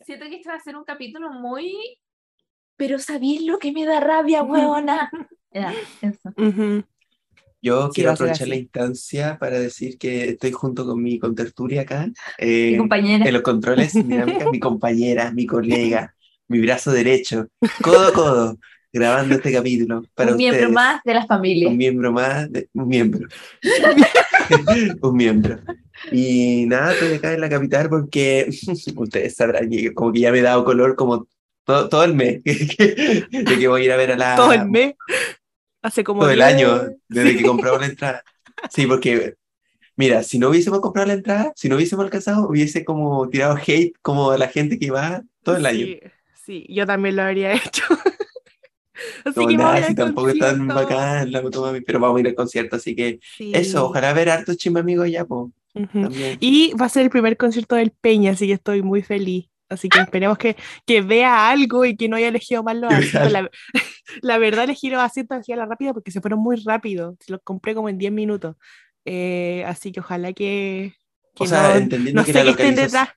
siento que este va a ser un capítulo muy... Pero ¿sabéis lo que me da rabia, huevona? Eso. Yo Sí, quiero aprovechar la instancia para decir que estoy junto con mi contertulia acá. Mi eh, compañera. en los controles dinámicas, mi compañera, mi colega, mi brazo derecho, codo a codo, grabando este capítulo para un miembro ustedes. más de la familia. Un miembro más, de- un miembro. un miembro. Y nada, estoy acá en la capital porque ustedes sabrán que como que ya me he dado color como todo, todo el mes, de que voy a ir a ver a la... Todo el mes. Hace como todo el 10 año, desde que compramos la entrada. Sí, porque, mira, si no hubiésemos comprado la entrada, si no hubiésemos alcanzado, hubiese como tirado hate como a la gente que va todo el año. Sí, sí, yo también lo habría hecho. Así Como que si tampoco es tan concierto. bacán la pero vamos a ir al concierto, así que Sí. eso, ojalá ver hartos chimba amigos ya, po, Y va a ser el primer concierto del Peña, así que estoy muy feliz. Así que esperemos que, que vea algo y que no haya elegido mal los asientos. La, la verdad elegí los asientos así a la rápida porque se fueron muy rápido. Se los compré como en 10 minutos. Eh, así que ojalá que, que O sea, no, entendiendo no que sé que estén detrás,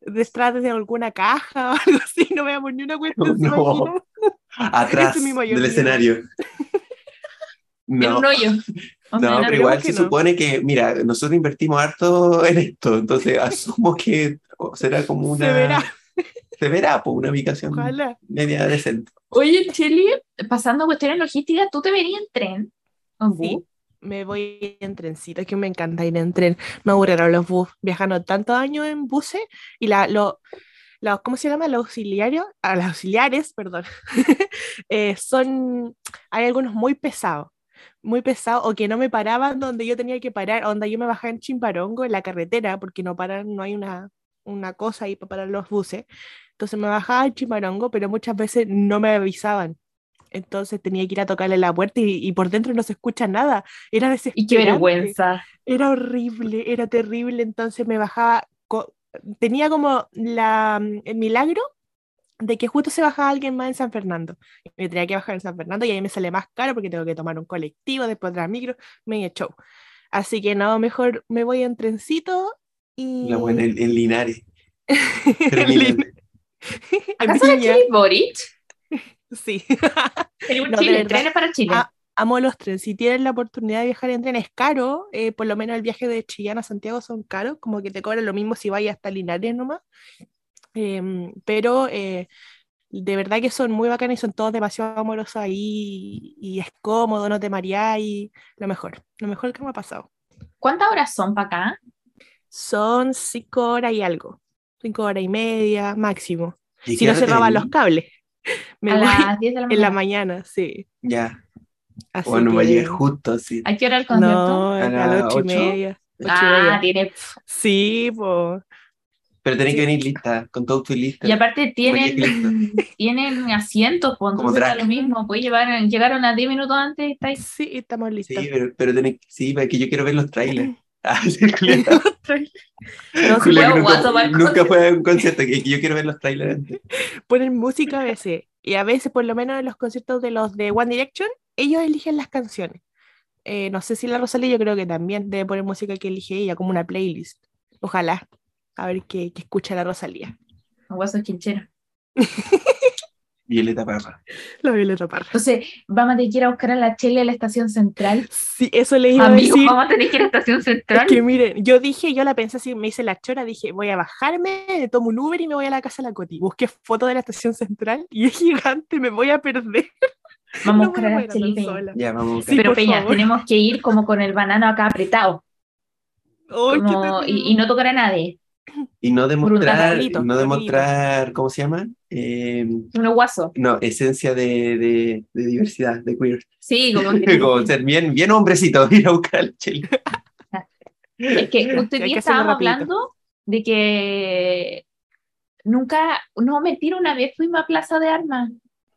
detrás de alguna caja o algo así. No veamos ni una cuestión. ¿se No. atrás es mi del escenario. En No, un hoyo. Sea, no, en pero igual se no. supone que, mira, nosotros invertimos harto en esto, entonces asumo que será como una... Se verá. Se verá, pues, una ubicación Ojalá. media decente. Oye, Cheli, pasando cuestiones logísticas, ¿tú te verías en tren? ¿O Sí, bus? me voy en trencito, es que me encanta ir en tren. Me aburrieron los bus, viajando tantos años en buses y la, lo, los- ¿cómo se llama? Los auxiliarios, ah, los auxiliares, perdón, eh, son, hay algunos muy pesados, muy pesados, o que no me paraban donde yo tenía que parar, donde yo me bajaba en Chimbarongo, en la carretera, porque no paran, no hay una, una cosa ahí para parar los buses. Entonces me bajaba en Chimbarongo, pero muchas veces no me avisaban. Entonces tenía que ir a tocarle la puerta y, y por dentro no se escucha nada. Era Y desesperante. qué vergüenza. Era horrible, era terrible. Entonces me bajaba, tenía como la, el milagro de que justo se bajaba alguien más en San Fernando. Me tenía que bajar en San Fernando y ahí me sale más caro porque tengo que tomar un colectivo, después otra micro, medio show. Así que no, mejor me voy en trencito y... La buena en, en Linares. en Termina. Lin- en ¿Acaso Viña. Cheli Boric? Sí. Un No, de Chile, trenes para Chile. Ah, amo los trenes. Si tienen la oportunidad de viajar en tren, es caro. eh, por lo menos el viaje de Chillán a Santiago son caros, como que te cobran lo mismo si vayas hasta Linares nomás. Em, pero eh, de verdad que son muy bacanas y son todos demasiado amorosos ahí. Y, es cómodo, no te mareas y lo mejor. Lo mejor que me ha pasado. ¿Cuántas horas son para acá? Son cinco horas y algo. Cinco horas y media máximo. ¿Y Si no venís? los cables. Me a voy las 10 de la en la mañana. mañana, sí. Ya. Así Bueno, a que- llegar justo así. ¿A qué hora el concierto? No, ¿A las las ocho y ocho? media. ocho y ah, media. tiene. Sí, pues. Pero tenés que venir lista, con todo tu lista. Y aparte tienen, tienen asientos, pues Como entonces drag. lo mismo. Puedes llevar, llegaron a 10 minutos antes y estáis. Sí, estamos listos. Sí, pero, pero tenés, sí, porque yo quiero ver los trailers. Ah, sí. No, nunca, fue a un concierto, que que yo quiero ver los trailers antes. Ponen música a veces. Y a veces, por lo menos en los conciertos de los de One Direction, ellos eligen las canciones. Eh, no sé si la Rosalía, yo creo que también debe poner música que elige ella, como una playlist. Ojalá. A ver qué, qué escucha la Rosalía. Guaso chinchero. Violeta Parra. La Violeta Parra. Entonces, vamos a tener que ir a buscar a la Chele a la estación central. Sí, eso le iba a Amigo, decir. vamos a tener que ir a la estación Es central. que miren, yo dije, yo la pensé así, me hice la chora, dije, voy a bajarme, tomo un Uber y me voy a la casa de la Coti. Busqué foto de la estación central y es gigante, me voy a perder. Vamos a buscar a la Chele Peña. Ya, vamos a buscar. Sí, Pero Peña, favor. tenemos que ir como con el banano acá apretado. Como- y, y no tocar a nadie. Y no demostrar, no demostrar, ¿cómo se llama? Eh, Uno guaso. no, esencia de, de, de diversidad, de queer. Sí, como que. Como ser bien, bien hombrecito, ir a buscar al chile. Es que hoy día estábamos hablando de que nunca, no, mentira, una vez fuimos a Plaza de Armas.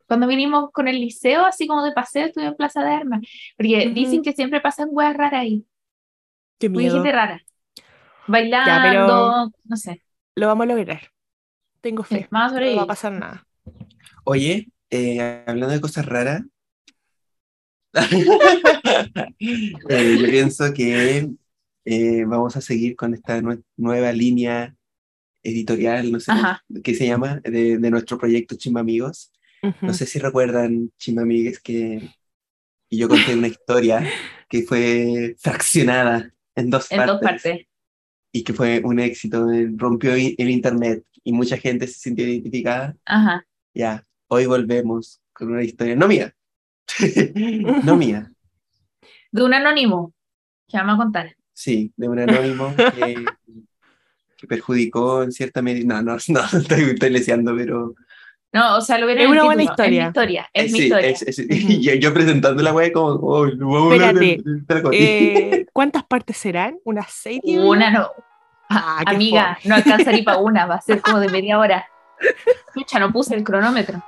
Cuando vinimos con el liceo, así como de paseo, estuvimos en Plaza de Armas. Porque Ujú. dicen que siempre pasan weas raras ahí. Qué Muy miedo. gente rara. Bailando, no sé. Lo vamos a lograr. Tengo fe. Más No va a pasar nada. Oye, eh, hablando de cosas raras, eh, yo pienso que eh, vamos a seguir con esta nue- nueva línea editorial, no sé, Ajá. ¿qué se llama? De, de nuestro proyecto Chimba Amigos. No sé si recuerdan, Chimba Amigues, que y yo conté una historia que fue fraccionada en dos En partes. dos partes. Y que fue un éxito, rompió el internet y mucha gente se sintió identificada. Ajá. Ya, hoy volvemos con una historia, no mía, no mía, De un anónimo que vamos a contar. sí, de un anónimo que, que perjudicó en cierta medida. No, no, no, estoy, estoy leseando, pero. No, o sea, lo vieron Es una buena historia. Es mi historia. Es eh, mi sí, historia. es- es- y yo, yo presentando la wea como, oh, vamos a Espérate. Eh, ¿Cuántas partes serán? ¿Unas seis? Una no. Ah, Amiga, no alcanza ni para una, va a ser como de media hora. Pucha, no puse el cronómetro.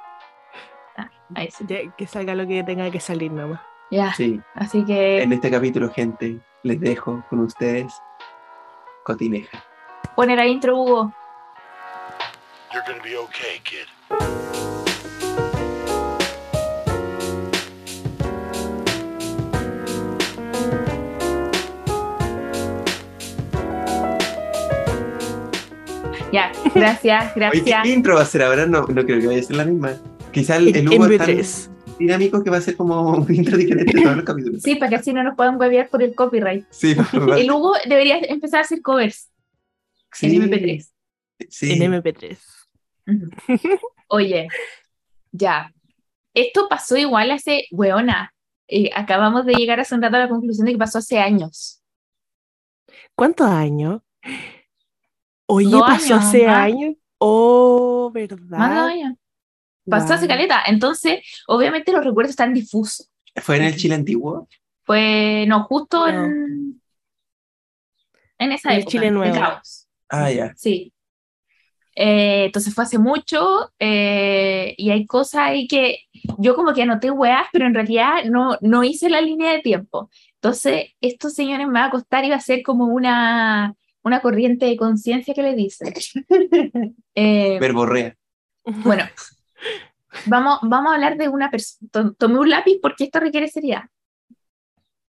Ah, ahí sí. Ya, que salga lo que tenga que salir nomás. Ya, Sí, así que en este capítulo, gente, les dejo con ustedes Cotineja. pone la intro, Hugo. You're gonna be okay, kid. Ya, gracias, Oye, ¿qué gracias. intro va a ser ahora? No, no creo que vaya a ser la misma. Quizá el, el Hugo es tan MP3. dinámico que va a ser como un intro diferente en todos los capítulos. Sí, para que así no nos puedan huevear por el copyright. Sí, El Hugo debería empezar a hacer covers sí, en MP3. Sí. En MP3. Ujú. Oye, ya. Esto pasó igual hace, weona. eh, acabamos de llegar hace un rato a la conclusión de que pasó hace años. ¿Cuántos años? Oye, Dos pasó años, hace más. años. Oh, Más de ¿verdad? dos años. Pasó hace caleta. Entonces, obviamente los recuerdos están difusos. ¿Fue en el Chile antiguo? Fue, no, justo No. en, en esa En el época. Chile de nuevo. caos. Ah, ya. Sí. Eh, entonces fue hace mucho eh, y hay cosas ahí que yo como que anoté weas, pero en realidad no, no hice la línea de tiempo. Entonces, estos señores me va a costar y va a ser como una, una corriente de conciencia que le dicen. Eh, Verborrea. bueno, vamos, vamos a hablar de una persona. Tomé un lápiz porque esto requiere seriedad.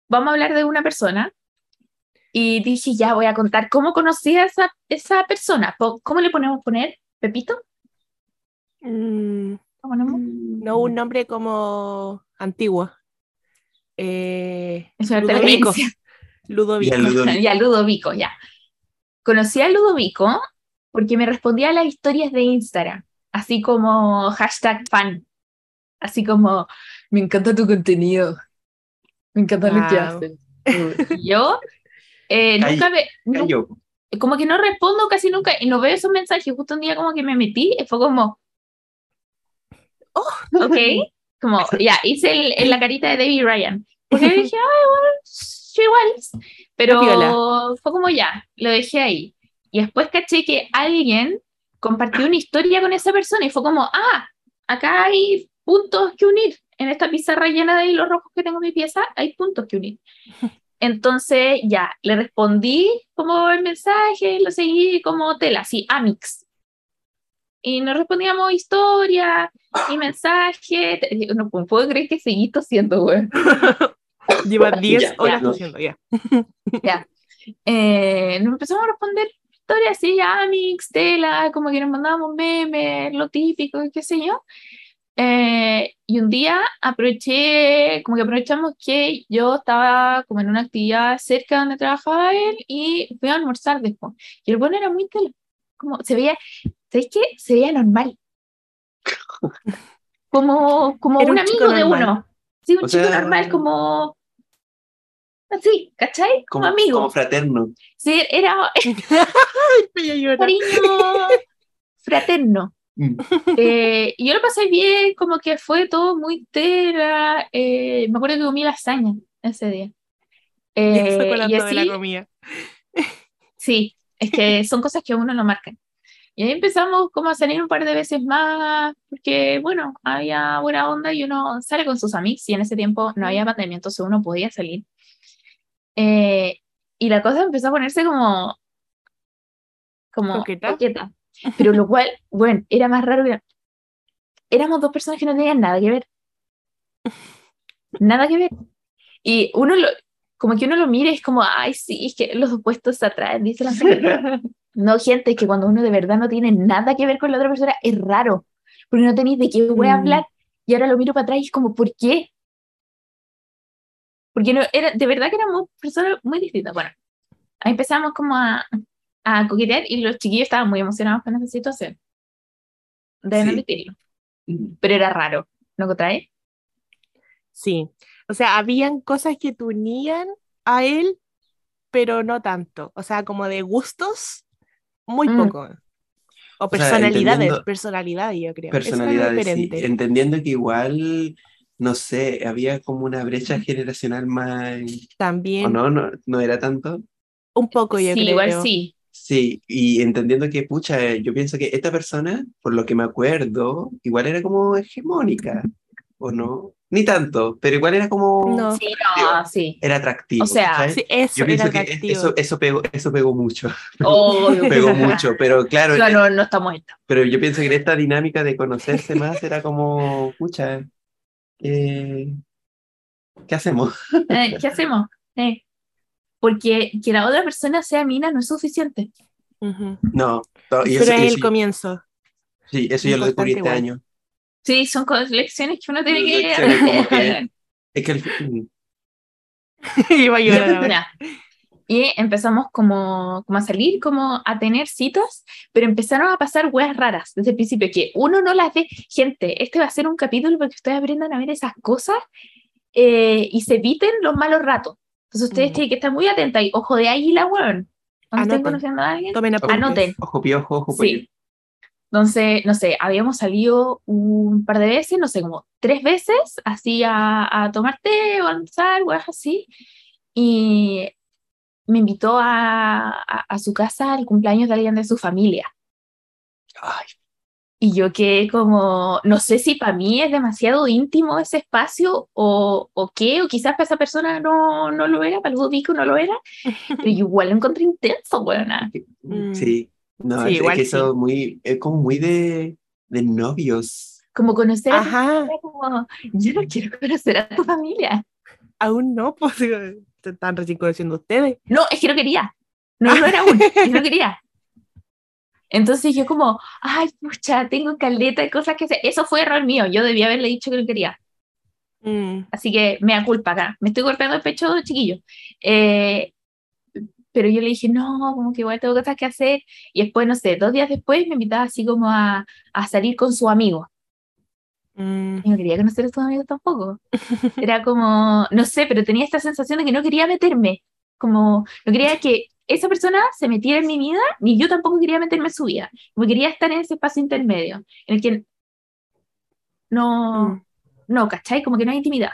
Vamos a hablar de una persona. Y dije, ya voy a contar cómo conocí a esa, esa persona. ¿Cómo le ponemos poner? ¿Pepito? Mm, ¿Cómo ponemos? no, un nombre como antiguo. Eh, Es una Ludovico. Ludovico. Y al Ludovico. ya, Ludovico, ya. Conocí a Ludovico porque me respondía a las historias de Instagram, así como hashtag fan, así como, me encanta tu contenido, me encanta lo que haces. Y yo eh, nunca ve, como que no respondo casi nunca y no veo esos mensajes. Justo un día como que me metí y fue como, oh, ok, como ya, hice el, en la carita de David Ryan. Porque dije, ay, bueno, yo igual. Pero fue como ya, lo dejé ahí. Y después caché que alguien compartió una historia con esa persona y fue como, ah, acá hay puntos que unir. En esta pizarra llena de hilos rojos que tengo en mi pieza, hay puntos que unir. Entonces, ya, le respondí como el mensaje, lo seguí como tela, así, Amix. Y nos respondíamos historia y mensaje. No puedo creer que seguí tosiendo, güey. Lleva 10 Ya, horas ya. haciendo ya. Ya. Eh, nos empezamos a responder historias así, Amix, tela, como que nos mandábamos memes, lo típico, qué sé yo. Eh, y un día aproveché, como que aprovechamos que yo estaba como en una actividad cerca donde trabajaba él y fui a almorzar después. Y el bueno era muy tela, como se veía, ¿sabéis qué? Se veía normal. Como, como un amigo de uno. Sí, un O chico sea- normal, como así, ¿cachai? Como, Como, amigo. como fraterno. Sí, era cariño fraterno. Mm. Eh, y yo lo pasé bien, como que fue todo muy tela. eh, me acuerdo que comí lasaña ese día. Y Eh, la y de la así, comida. sí, es que son cosas que a uno lo marcan. Y ahí empezamos como a salir un par de veces más, porque bueno, había buena onda y uno sale con sus amigos y en ese tiempo no había pandemia, entonces uno podía salir. Eh, y la cosa empezó a ponerse como, como ¿Coqueta? coqueta. Pero lo cual, bueno, era más raro. que- Éramos dos personas que no tenían nada que ver. Nada que ver. Y uno lo, como que uno lo mira y es como, ay, sí, es que los opuestos se atraen, dice la gente. No, gente, es que cuando uno de verdad no tiene nada que ver con la otra persona, es raro. Porque no tenéis de qué voy a Mm. hablar. Y ahora lo miro para atrás y es como, ¿por qué? Porque no, era, de verdad que éramos personas muy distintas. Bueno, ahí empezamos como a, a coquetear y los chiquillos estaban muy emocionados con esa situación. Deben Sí. admitirlo. Pero era raro, ¿no contrae? Sí. O sea, habían cosas que te unían a él, pero no tanto. O sea, como de gustos, muy Mm. poco. O sea, personalidades, personalidades, yo creo. Personalidades, sí. Entendiendo que igual, no sé, había como una brecha generacional más... ¿O También, no? No, no era tanto. un poco, yo sí, creo. igual sí. Sí, y entendiendo que, pucha, yo pienso que esta persona, por lo que me acuerdo, igual era como hegemónica, ¿o no? Ni tanto, pero igual era como... No. Sí, no, sí. Era atractivo, O sea. Sí, eso Yo pienso era que eso, eso, pegó, eso pegó mucho, Obvio. pegó mucho, pero claro, No, no, no estamos esto. pero yo pienso que esta dinámica de conocerse más era como, pucha, eh, ¿qué hacemos? Eh, ¿Qué hacemos? Eh, porque que la otra persona sea mina no es suficiente. No, y Pero eso, es y el eso- comienzo. sí, eso yo lo descubrí este año. Sí, son lecciones que uno tiene que... Lecciones como que- Es que el- Iba a llorar ahora. Ya. Y empezamos como, como a salir, como a tener citas, pero empezaron a pasar weas raras desde el principio, que uno no las ve. Gente, este va a ser un capítulo para que ustedes aprendan a ver esas cosas eh, y se eviten los malos ratos. Entonces ustedes Mm. tienen que estar muy atentos y ojo de águila, weón. Cuando estén conociendo a alguien, Tomen. Anoten. Ojo piojo, ojo Sí. Entonces, no sé, habíamos salido un par de veces, no sé, como tres veces, así a, a tomar té o a almorzar, weas así. Y me invitó a, a, a su casa al cumpleaños de alguien de su familia. Ay, Y yo quedé como, no sé si para mí es demasiado íntimo ese espacio o, o qué, o quizás para esa persona no, no lo era, para el Ludovico no lo era, pero igual lo encontré intenso, weona. Mm. Sí, no, Sí, es, igual que eso sí. muy, es como muy de, de novios. Como conocer a tu Ajá, familia, como, yo no quiero conocer a tu familia. aún no, pues están recién conociendo ustedes. No, es que no quería. No, no era aún, es que no quería. Entonces yo como, ay, pucha, tengo caleta de cosas que hacer. Eso fue error mío, yo debía haberle dicho que no quería. Mm, Así que me da culpa acá. Me estoy golpeando el pecho, chiquillo. Eh, pero yo le dije, no, como que igual tengo cosas que hacer. Y después, no sé, dos días después me invitaba así como a, a salir con su amigo. mm, Y no quería conocer a sus amigos tampoco. Era como, no sé, pero tenía esta sensación de que no quería meterme. Como, no quería que esa persona se metiera en mi vida, ni yo tampoco quería meterme en su vida. Como quería estar en ese espacio intermedio, en el que no, mm. no, ¿cachai? Como que no hay intimidad.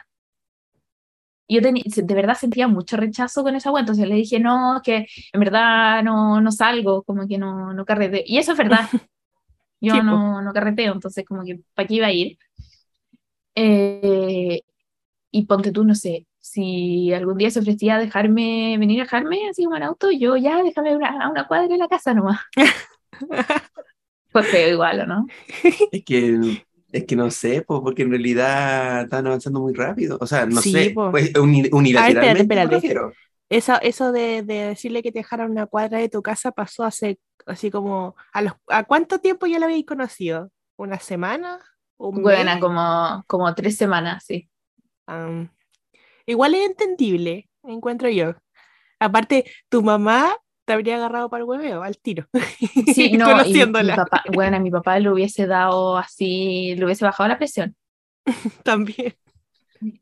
Yo teni- de verdad sentía mucho rechazo con esa wea, entonces le dije, no, es que en verdad no, no salgo, como que no, no carreteo. Y eso es verdad. Yo Sí, no, no carreteo, entonces como que ¿para qué iba a ir? Eh, y ponte tú, no sé, si algún día se ofrecía a dejarme, venir a dejarme así como en auto, yo ya déjame una, a una cuadra de la casa nomás. Fue feo igual, ¿o no? Es que, es que no sé, pues, porque en realidad están avanzando muy rápido. O sea, no Sí, sé, po. pues, uni- unilateralmente. espérate, espérate. Eso, eso de, de decirle que te dejaran una cuadra de tu casa pasó hace así como a los ¿a cuánto tiempo ya la habéis conocido? ¿Una semana? ¿Un Buena, mes? como, como tres semanas, sí. Am, igual es entendible, encuentro yo. Aparte, tu mamá te habría agarrado para el hueveo, al tiro. Sí, no, y mi, mi Conociéndola papá, bueno, a mi papá le hubiese dado así, le hubiese bajado la presión, también.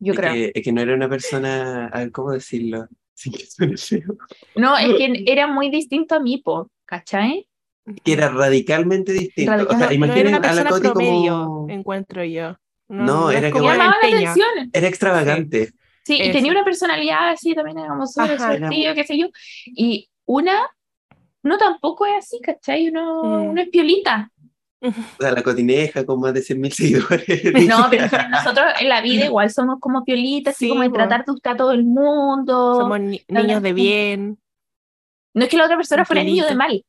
yo Es creo. que, es que no era una persona, a ver, ¿cómo decirlo? Sin que suene feo. No, es que era muy distinto a mí, po, ¿cachai? Que era radicalmente distinto. O sea, Radical- No era imaginen una a la Coti promedio, como... encuentro yo. No, es era como como- la Llamaba la empeña. atención. Era extravagante. Sí, y Eso. tenía una personalidad así también, como súper extrovertido, qué sé yo. Y una, no tampoco es así, ¿cachai? Uno, Mm. uno es piolita. O sea, la cotineja con más de 100.000 seguidores. No, pero nosotros en la vida igual somos como piolitas, así Sí, como de tratar de gustar a todo el mundo. Somos ni- niños de bien. No es que la otra persona fuera niño de mal,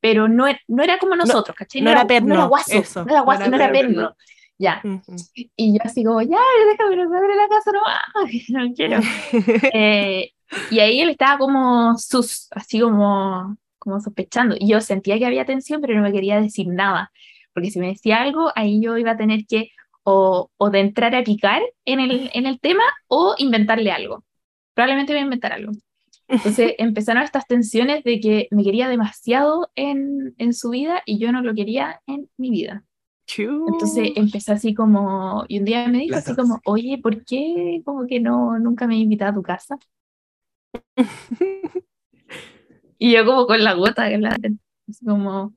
pero no era, no era como nosotros, ¿cachai? no era no perno, era guaso, eso, no era guaso, no no era era perno. Ya, Ujú. y yo así como, ya, déjame no me la casa nomás, no quiero. Eh, y ahí él estaba como sus, así como, como sospechando. Y yo sentía que había tensión, pero no me quería decir nada, porque si me decía algo, ahí yo iba a tener que o, o de entrar a picar en el, en el tema o inventarle algo. Probablemente voy a inventar algo. Entonces empezaron estas tensiones de que me quería demasiado en, en su vida y yo no lo quería en mi vida. Entonces empecé así como, y un día me dijo así como, oye, ¿por qué como que no, nunca me invitado a tu casa? Y yo como con la gota, que la- así como,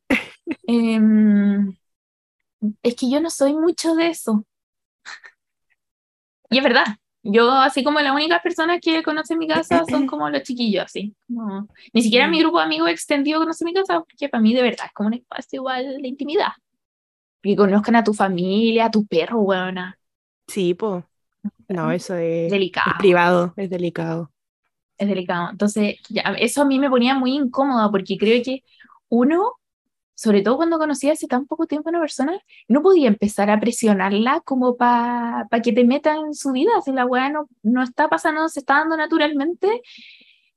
em, es que yo no soy mucho de eso. Y es verdad, yo así como las únicas personas que conocen mi casa son como los chiquillos, así. como- ni siquiera mi grupo de amigos extendido conoce mi casa, porque para mí de verdad es como un espacio igual de intimidad. Que conozcan a tu familia, a tu perro, weona. Sí, pues. No, eso es, es Delicado. privado, es delicado. Es delicado. Entonces, ya, eso a mí me ponía muy incómoda porque creo que uno, sobre todo cuando conocía hace tan poco tiempo a una persona, no podía empezar a presionarla como para que te meta en su vida. Si la weá no, no está pasando, se está dando naturalmente,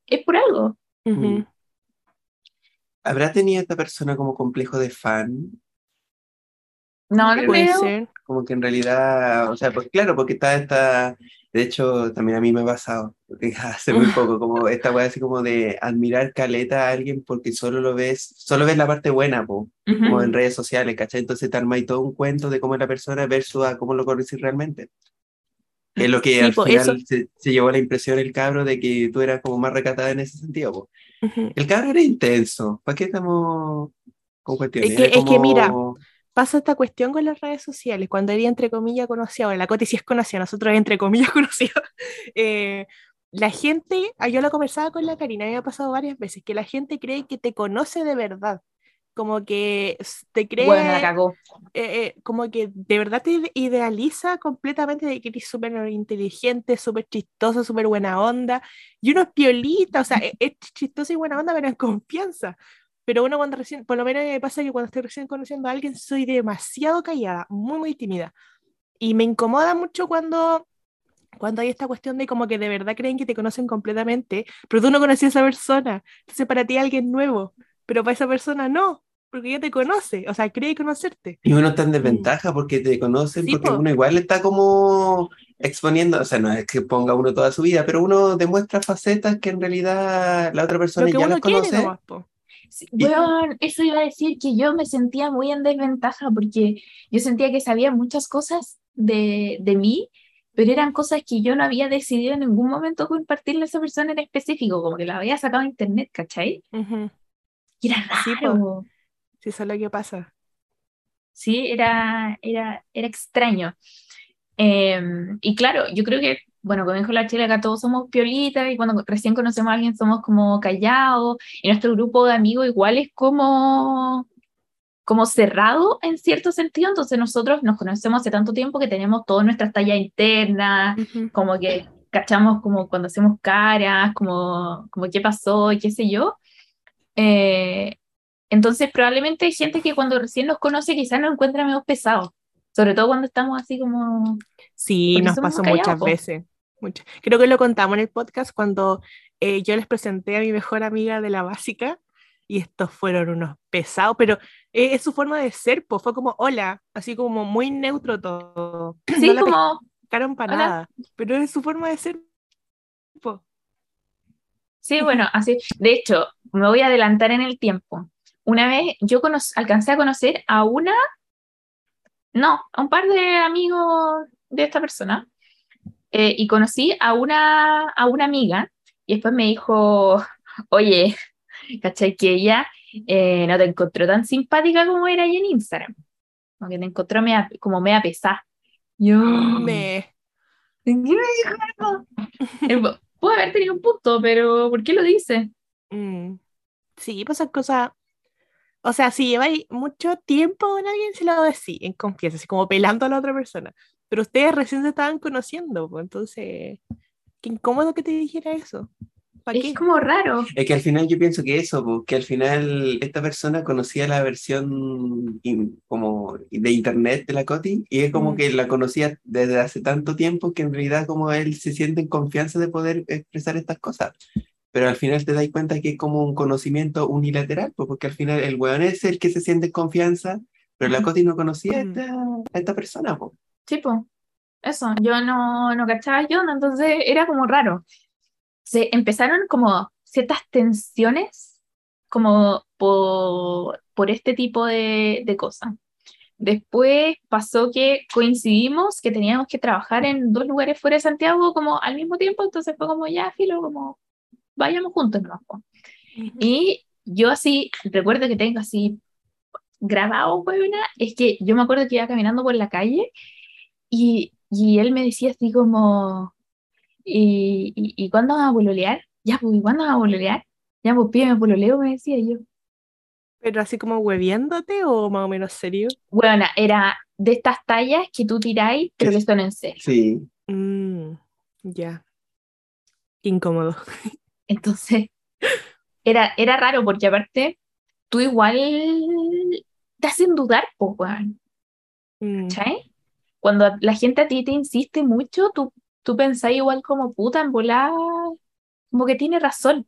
es por algo. Ujú. Mm. ¿Habrá tenido esta persona como complejo de fan? No, no Puede creo. ser. Como que en realidad, o sea, pues claro, porque está esta, de hecho, también a mí me ha pasado, hace muy poco, como esta weá así como de admirar caleta a alguien porque solo lo ves, solo ves la parte buena, po, como Ujú. en redes sociales, ¿cachai? Entonces te armáis todo un cuento de cómo es la persona versus a cómo lo conoces realmente. Es lo que Sí, al po, final eso. se, se llevó la impresión el cabro de que tú eras como más recatada en ese sentido, po. Ujú. El cabro era intenso, ¿para qué estamos con cuestiones? Es que- Era es que mira, como- Pasa esta cuestión con las redes sociales, cuando ella entre comillas conocida, bueno, la Coti sí es conocida, nosotros entre comillas conocida, eh, la gente, ah, yo lo conversaba con la Karina, me ha pasado varias veces, que la gente cree que te conoce de verdad, como que te cree, Bueno, la cagó. eh, eh, como que de verdad te ide- idealiza completamente de que eres súper inteligente, súper chistoso, súper buena onda, y uno es piolita, o sea, e- es chistoso y buena onda, pero en confianza. Pero uno cuando recién, por lo menos me pasa que cuando estoy recién conociendo a alguien soy demasiado callada, muy, muy tímida. Y me incomoda mucho cuando, cuando hay esta cuestión de como que de verdad creen que te conocen completamente, pero tú no conocías a esa persona. Entonces para ti alguien nuevo, pero para esa persona no, porque ya te conoce, o sea, cree conocerte. Y uno está en desventaja porque te conocen, Sí, porque po. uno igual está como exponiendo, o sea, no es que ponga uno toda su vida, pero uno demuestra facetas que en realidad la otra persona Lo que ya uno las quiere conoce. nomás, po. Sí, Y- weón, eso iba a decir que yo me sentía muy en desventaja porque yo sentía que sabía muchas cosas de, de mí, pero eran cosas que yo no había decidido en ningún momento compartirle a esa persona en específico, como que la había sacado de internet, ¿cachai? Ujú. Y era Sí, raro. Sí, eso es lo que pasa. Sí, era, era, era extraño. Em, y claro, yo creo que, bueno, como dijo la Chile, acá todos somos piolitas y cuando recién conocemos a alguien somos como callados y nuestro grupo de amigos igual es como, como cerrado en cierto sentido, entonces nosotros nos conocemos hace tanto tiempo que tenemos todas nuestras tallas internas, como que cachamos como cuando hacemos caras, como, como qué pasó y qué sé yo. Eh, entonces probablemente hay gente que cuando recién nos conoce quizás nos encuentra medio pesados, sobre todo cuando estamos así como... Sí, nos pasó muchas veces. Muchas. Creo que lo contamos en el podcast cuando eh, yo les presenté a mi mejor amiga de la básica y estos fueron unos pesados, pero eh, es su forma de ser, pues fue como hola, así como muy neutro todo. Sí, no la como... pescaron para hola. nada, pero es su forma de ser. po. Sí, bueno, así. De hecho, me voy a adelantar en el tiempo. Una vez yo alcancé a conocer a una, no, a un par de amigos de esta persona, eh, y conocí a una, a una amiga, y después me dijo, oye, ¿cachai? Que ella eh, no te encontró tan simpática como era ella en Instagram, como que te encontró mea- como media pesada. Yo, Me, ¿qué me dijo eso? Eh, pu- Puede haber tenido un punto, pero ¿por qué lo dice? mm, sí, pues esas cosas. O sea, si lleváis mucho tiempo con alguien, se lo decís en confianza, así como pelando a la otra persona. Pero ustedes recién se estaban conociendo, pues entonces, qué incómodo que te dijera eso. ¿Para qué? Es como raro. Es que al final yo pienso que eso, pues, que al final esta persona conocía la versión in- como de internet de la Coti y es como Mm. que la conocía desde hace tanto tiempo que en realidad como él se siente en confianza de poder expresar estas cosas. pero al final te das cuenta que es como un conocimiento unilateral, pues, porque al final el weón es el que se siente en confianza, pero la. Coti no conocía a esta, a esta persona, pues. Pues, eso, yo no, no cachaba yo, entonces era como raro. Se empezaron como ciertas tensiones como por, por este tipo de, de cosas. Después pasó que coincidimos que teníamos que trabajar en dos lugares fuera de Santiago como al mismo tiempo, entonces fue como ya, filo, como vayamos juntos, ¿no? Y yo así, recuerdo que tengo así grabado, huevona, es que yo me acuerdo que iba caminando por la calle y, y él me decía así como, ¿y, y, y cuándo vamos a pololear? Ya, pues, ¿y cuándo vamos a pololear? Ya, pues, pídeme pololeo, me decía yo. Pero así como hueviéndote o más o menos serio. Bueno, era de estas tallas que tú tiráis, pero que son en serio. Sí, Mm, ya. Incómodo. Entonces, era, era raro porque aparte, tú igual te hacen dudar, pues, weón. Mm, ¿Cachai? Cuando la gente a ti te insiste mucho, tú, tú pensás igual como puta, en volar, como que tiene razón.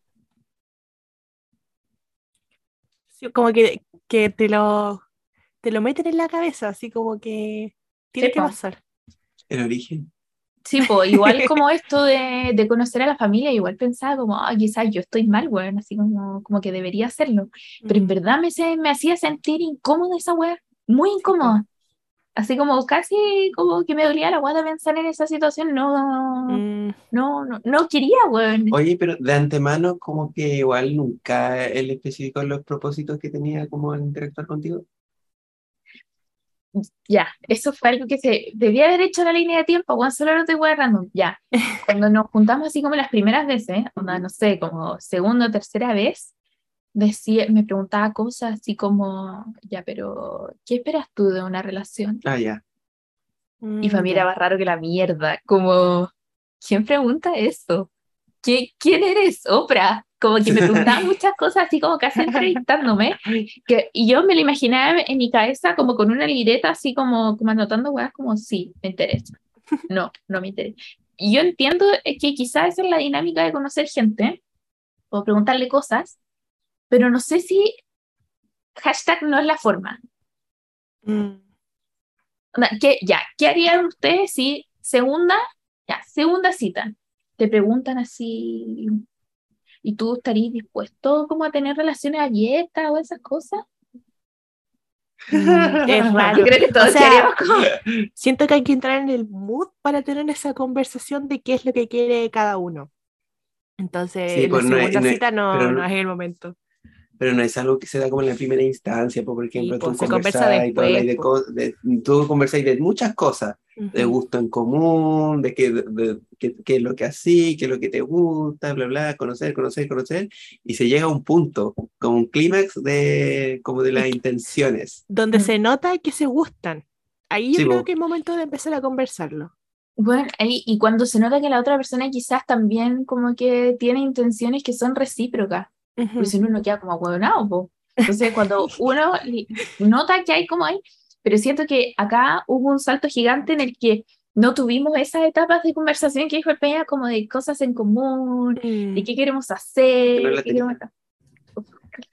sí, como que, que te lo, te lo meten en la cabeza, así como que tiene Sí, que po. pasar. el origen. Sí, pues igual como esto de, de conocer a la familia, igual pensaba como, ah, quizás yo estoy mal, weón, así como, como que debería hacerlo. Pero en Mm, verdad me, se- me hacía sentir incómoda esa weá, muy incómoda. Así como casi como que me dolía la guata pensar en esa situación, no, mm, no, no, no quería, weón. Oye, pero de antemano, como que igual nunca él especificó los propósitos que tenía como al interactuar contigo. Ya, eso fue algo que se debía haber hecho en la línea de tiempo, weón, solo lo estoy guardando. Ya, cuando nos juntamos así como las primeras veces, onda, no sé, como segunda o tercera vez, decía, me preguntaba cosas así como, ya, pero ¿qué esperas tú de una relación? Ah, ya. Y para mí mm, era ya. más raro que la mierda, como, ¿quién pregunta eso? ¿Qui- ¿Quién eres, Oprah? Como que me preguntaba muchas cosas así como casi entrevistándome, que, y yo me lo imaginaba en mi cabeza como con una libreta así como, como anotando weas como, sí, me interesa, no, no me interesa. Y yo entiendo eh, que quizás esa es la dinámica de conocer gente, o preguntarle cosas, pero no sé si hashtag no es la forma. Mm, ¿Qué, ya, ¿qué harían ustedes si segunda, ya, segunda cita, te preguntan así, ¿y tú estarías dispuesto como a tener relaciones abiertas o esas cosas? mm, es raro. Yo creo que todos O sea, queríamos como- Siento que hay que entrar en el mood para tener esa conversación de qué es lo que quiere cada uno. Entonces, Sí, la pues, no es- segunda no es- cita no no- es el momento. Pero no es algo que se da como en la primera instancia, pues, por ejemplo, tú pues, se conversa conversáis, tú habláis de co- de- tú conversáis de muchas cosas, de Ujú. gusto en común, de qué, de, de- es lo que así, qué es lo que te gusta, bla, bla, conocer, conocer, conocer, y se llega a un punto, como un clímax de, como de las intenciones. Donde Mm. se nota que se gustan. Ahí yo Sí, creo po. que es momento de empezar a conversarlo. Bueno, ahí, y cuando se nota que la otra persona quizás también como que tiene intenciones que son recíprocas, Ujú. porque si no uno queda como ahueonado, po. Entonces cuando uno nota que hay como hay, pero siento que acá hubo un salto gigante en el que no tuvimos esas etapas de conversación que dijo el Peña como de cosas en común, Mm. de qué queremos hacer, no qué queremos...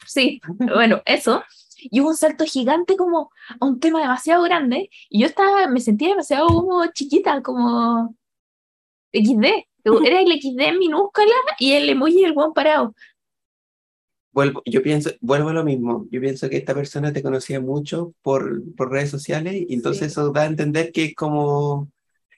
Sí, bueno, eso. Y hubo un salto gigante como a un tema demasiado grande y yo estaba, me sentía demasiado como chiquita, como XD. Era el XD minúscula y el emoji del buen parado. Vuelvo, yo pienso, vuelvo a lo mismo, yo pienso que esta persona te conocía mucho por, por redes sociales y entonces Sí. eso da a entender que es como,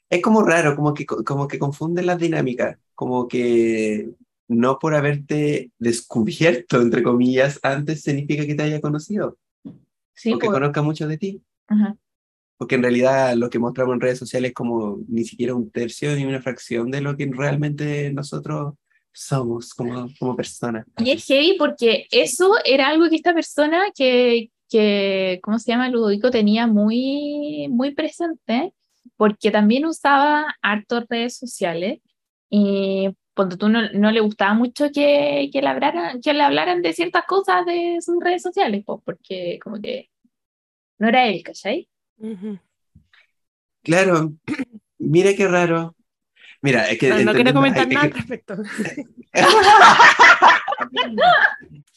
es como raro, como que, como que confunde las dinámicas, como que no por haberte descubierto, entre comillas, antes significa que te haya conocido Sí, o que pues, conozca mucho de ti, ajá. porque en realidad lo que mostramos en redes sociales es como ni siquiera un tercio ni una fracción de lo que realmente nosotros somos como, como personas. Y es heavy porque eso era algo que esta persona que, que ¿cómo se llama? Ludovico tenía muy, muy presente, porque también usaba harto redes sociales y cuando tú no, no le gustaba mucho que, que, le hablaran, que le hablaran de ciertas cosas de sus redes sociales, pues porque como que no era él, ¿cachai? Ujú. Claro, mira qué raro. Mira, es que. No, no quiero comentar nada al respecto.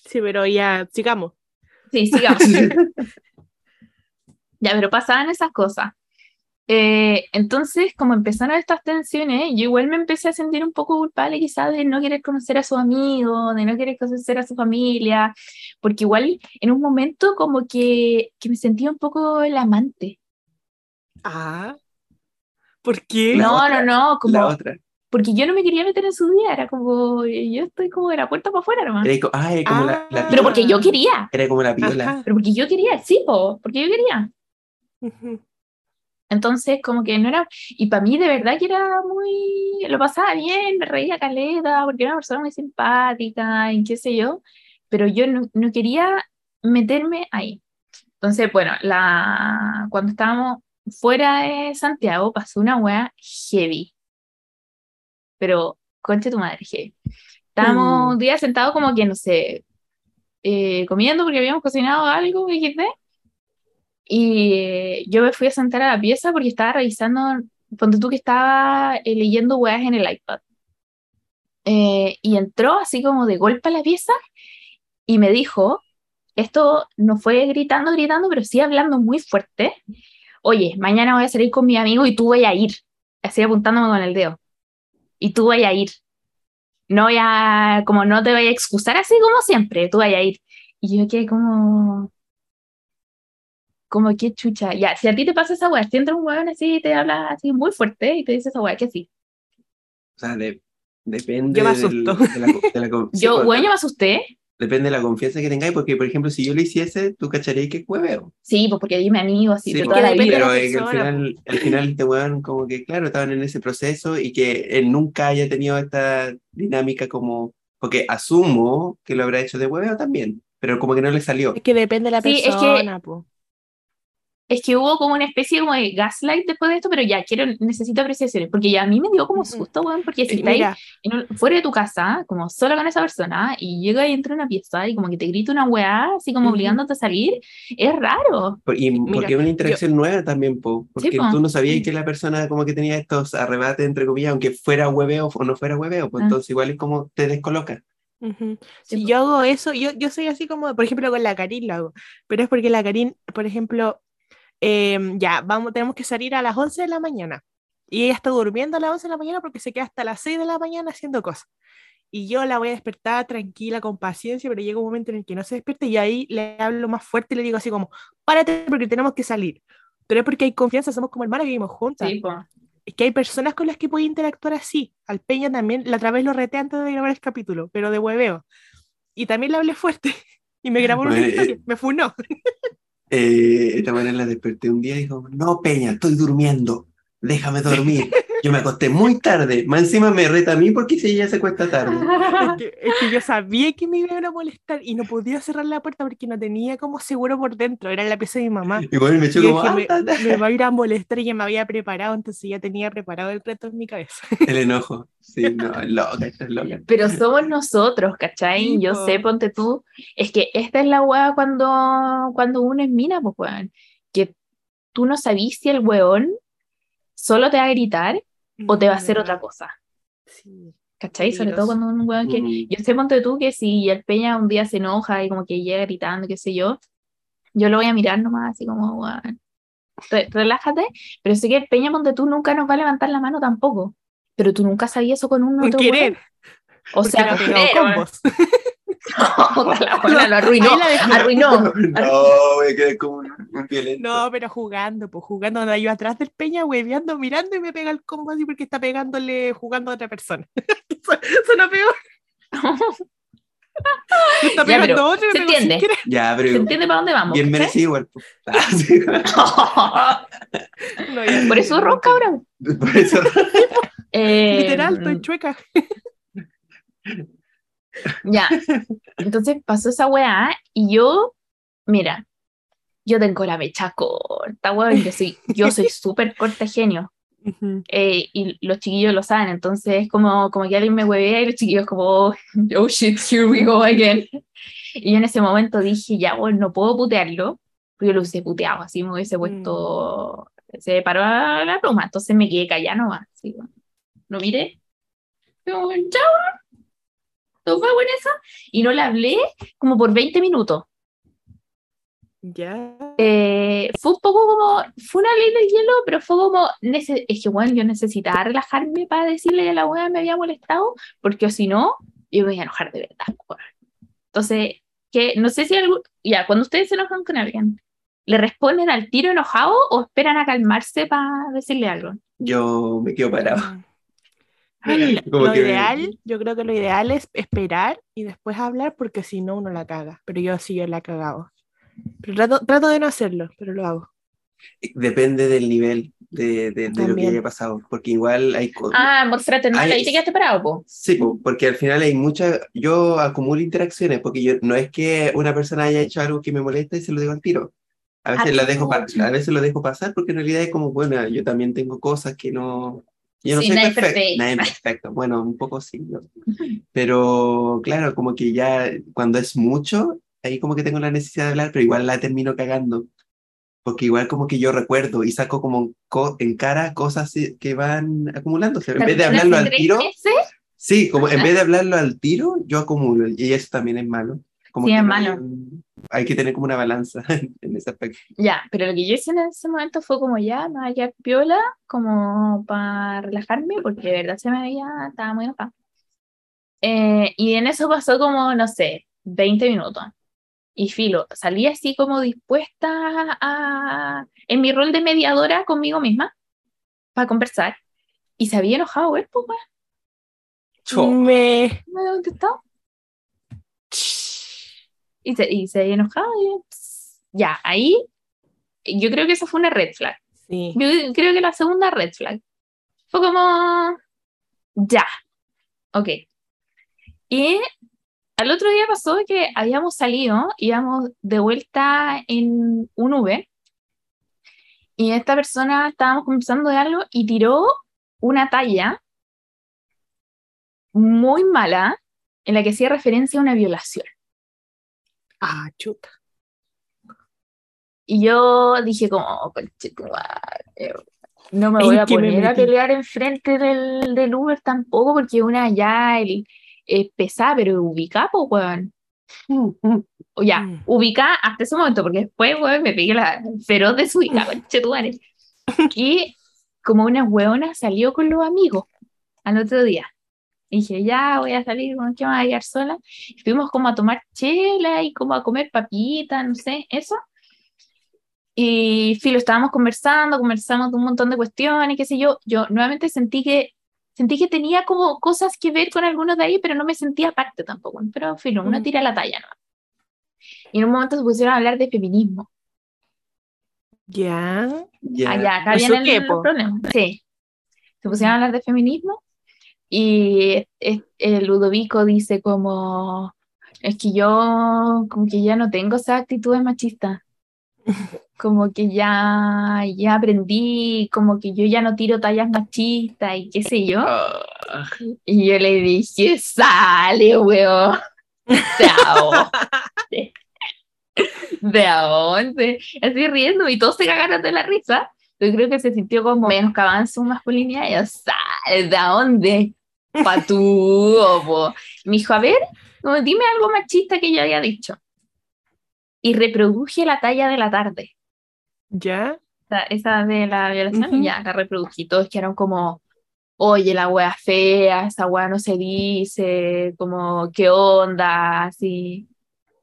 Sí, pero ya, sigamos. Sí, sigamos. Ya, pero pasaban esas cosas. Eh, entonces, como empezaron estas tensiones, yo igual me empecé a sentir un poco culpable quizás de no querer conocer a sus amigos, de no querer conocer a su familia, porque igual en un momento como que, que me sentía un poco el amante. Ah. ¿Por qué? La no, otra, no, no, como, La otra. porque yo no me quería meter en su vida, era como, yo estoy como de la puerta para afuera nomás. Era co- ah, era como la, Ah. la Pero porque yo piola. quería, Era como la piola. Ajá. pero porque yo quería, sí, po, porque yo quería. Entonces, como que no era, y para mí de verdad que era muy, lo pasaba bien, me reía caleta, porque era una persona muy simpática y qué sé yo, pero yo no, no quería meterme ahí. Entonces, bueno, la, cuando estábamos fuera de Santiago pasó una wea heavy, pero conche tu madre, heavy. Estábamos Mm. un día sentados como que, no sé, eh, comiendo porque habíamos cocinado algo, XD, y eh, yo me fui a sentar a la pieza porque estaba revisando, ponte tú que estaba eh, leyendo weas en el iPad. Eh, y entró así como de golpe a la pieza y me dijo, esto no fue gritando, gritando, pero sí hablando muy fuerte. Oye, mañana voy a salir con mi amigo y tú vayas a ir. Así apuntándome con el dedo. Y tú vayas a ir. No voy a, como no te voy a excusar así como siempre, tú vayas a ir. Y yo quedé como, como que chucha. Ya, si a ti te pasa esa weá, si entra un weón así y te habla así muy fuerte y te dice esa weá, que sí. O sea, de- depende Yo me del- asusto. de la, de la con- sí, Yo, pues, weón, yo me asusté. Depende de la confianza que tengáis, porque, por ejemplo, si yo lo hiciese, tú cacharías que es hueveo. Sí, pues porque dime amigo así Sí, de toda la vida. pero es que al persona, final, al final este weón como que, claro, estaban en ese proceso y que él nunca haya tenido esta dinámica como, porque asumo que lo habrá hecho de hueveo también, pero como que no le salió. Es que depende de la Sí, es que- persona, po. Es que hubo como una especie como de gaslight después de esto, pero ya quiero, necesito apreciaciones, porque ya a mí me dio como susto, weón, porque si Eh, estáis Mira, en un- fuera de tu casa, como sola con esa persona, y llega y entra a una pieza y como que te grita una weá, así como obligándote a salir, es raro. Por- Y Mira, porque es una interacción nueva también, po, porque po. tú no sabías que la persona como que tenía estos arrebates, entre comillas, aunque fuera hueveo o no fuera hueveo, pues Ah. entonces igual es como te descoloca. Ujú. Sí, Si yo hago eso, yo, yo soy así como, por ejemplo, con la Karin lo hago, pero es porque la Karin, por ejemplo, em, ya, vamos, tenemos que salir a las 11 de la mañana y ella está durmiendo a las 11 de la mañana porque se queda hasta las 6 de la mañana haciendo cosas. Y yo la voy a despertar tranquila, con paciencia, pero llega un momento en el que no se despierte y ahí le hablo más fuerte y le digo así como, párate porque tenemos que salir. Pero es porque hay confianza, somos como hermanas, vivimos juntas. Sí. Es que hay personas con las que puedes interactuar así. Al Peña también, la otra vez lo reté antes de grabar el capítulo, pero de hueveo. Y también le hablé fuerte. Y me grabó una Bueno, eh. Me funó. Eh, esta manera la desperté un día y dijo, no, Peña, estoy durmiendo, déjame dormir. Yo me acosté muy tarde, más encima me reta a mí porque si ella se cuesta tarde. Es que, es que yo sabía que me iban a molestar y no podía cerrar la puerta porque no tenía como seguro por dentro. Era en la pieza de mi mamá. Igual me echó como, dije, "Ah, me, ta, ta". me va a ir a molestar y ya me había preparado, entonces ya tenía preparado el reto en mi cabeza. el enojo. Sí, no, es loca, es loca. Pero somos nosotros, ¿cachai? Sí, Yo po. sé, ponte tú, es que esta es la weá cuando, cuando uno es mina, pues weón, que tú no sabís si el weón solo te va a gritar o te va a hacer otra cosa, Sí. ¿cachai? Sobre todo cuando un weón que, Mm. yo sé, ponte tú, que si el peña un día se enoja y como que llega gritando, qué sé yo, yo lo voy a mirar nomás así como, weón, re- relájate, pero sé que el peña, ponte tú, nunca nos va a levantar la mano tampoco, pero tú nunca sabías eso con un otro querer. weón. O sea, weón. combos. Puta la lo arruinó, la. No, a quedar como un, un violento. No, pero jugando, pues jugando, anda yo atrás del peña, hueveando, mirando y me pega el combo así porque está pegándole jugando a otra persona. Su- Suena peor. Me está Ya, pegando pero otro y me se entiende. Ya, ¿Se pero entiende para dónde vamos? bien merecido igual. po. Ah. No, ya Por eso no ronca ahora. Por eso. Eh, Literal, estoy chueca. Ya. Entonces pasó esa weá y yo, mira, yo tengo la mecha corta, weón. Yo soy, yo soy súper corta genio. Eh, y los chiquillos lo saben, entonces es como, como que alguien me huevea y los chiquillos como, oh, oh shit, here we go again. Y yo en ese momento dije, ya, bueno, no puedo putearlo, porque yo lo hubiese puteado, así me hubiese puesto, se paró la pluma, entonces me quedé callada nomás. así, bueno. no miré. Como, chao, todo fue bueno eso. Y no le hablé como por 20 minutos. Ya. Eh, fue un poco como, fue una ley del hielo, pero fue como, es que bueno, yo necesitaba relajarme para decirle que la weá me había molestado, porque si no, yo me iba a enojar de verdad. Entonces, que no sé si algo, ya, cuando ustedes se enojan con alguien, ¿le responden al tiro enojado o esperan a calmarse para decirle algo? Yo me quedo parado. Como lo que- ideal, yo creo que lo ideal es esperar y después hablar porque si no uno la caga. Pero yo sí yo la he cagado. Pero trato, trato de no hacerlo, pero lo hago. Depende del nivel de, de- de lo que haya pasado, porque igual hay cosas. Ah, amor fraternal, Ay, ahí te quedaste parado, po. Sí, po, porque al final hay muchas, yo acumulo interacciones, porque yo no es que una persona haya hecho algo que me molesta y se lo digo al tiro. A veces, Ah, la dejo a veces lo dejo pasar porque en realidad es como, bueno, yo también tengo cosas que no... Yo no Sí, soy nadie perfecto, perfecto. nadie perfecto. Bueno, un poco sí. Pero claro, como que ya cuando es mucho, ahí como que tengo la necesidad de hablar, pero igual la termino cagando. Porque igual como que yo recuerdo y saco como co- en cara cosas que van acumulándose. En vez de hablarlo al tiro, meses, Sí, como en vez de hablarlo al tiro, yo acumulo y eso también es malo. Como Sí, es malo. hay, hay que tener como una balanza en ese aspecto. Ya, pero lo que yo hice en ese momento fue como ya, me había piola, como para relajarme, porque de verdad se me veía, estaba muy enojada. Eh, y en eso pasó como, no sé, 20 minutos. Y filo, salí así como dispuesta a, en mi rol de mediadora conmigo misma, para conversar. Y se había enojado él, pues. Me... no me había contestado. Y se, y se había enojado. y pss, ya, ahí, yo creo que eso fue una red flag. Sí. Yo creo que la segunda red flag fue como, ya, ok. Y al otro día pasó que habíamos salido, íbamos de vuelta en un Uber, y esta persona estábamos conversando de algo y tiró una talla muy mala en la que hacía referencia a una violación. Ah, chuta. Y yo dije como, "Oh, no me ¿En voy a me poner a pelear enfrente del, del Uber tampoco, porque una ya el, es pesada, pero ubicada, pues, weón. O ya, Mm. ubicada hasta ese momento, porque después, weón, me pegué la feroz desubicada, conchetumare. Y como una weona salió con los amigos al otro día. Y dije, ya voy a salir, ¿con qué me voy a quedar sola? Y fuimos como a tomar chela y como a comer papitas, no sé, eso. Y filo, estábamos conversando, conversamos de un montón de cuestiones, qué sé yo. Yo nuevamente sentí que sentí que tenía como cosas que ver con algunos de ahí, pero no me sentía parte tampoco. Pero filo, uno Mm. tira la talla, ¿no? Y en un momento se pusieron a hablar de feminismo. Ya. Ya. Allá, acá ¿Eso viene el, po? problema. Sí. Se pusieron a hablar de feminismo y es- el Ludovico dice como, es que yo como que ya no tengo esa actitudes machistas. Como que ya, ya aprendí, como que yo ya no tiro tallas machistas y qué sé yo. Ah, Y yo le dije, sale, weón. ¿De dónde? ¿De dónde? Así riendo y todos se cagaron de la risa. Yo creo que se sintió como menos en su masculinidad. Y yo, ¿de dónde? Patúo, po. Me dijo, a ver, dime algo machista que yo haya dicho. Y reproduje la talla de la tarde. Ya. Esa, esa de la violación, ya la reprodují. Todos quedaron como, oye, la wea fea, esa wea no se dice, como, ¿qué onda? Así.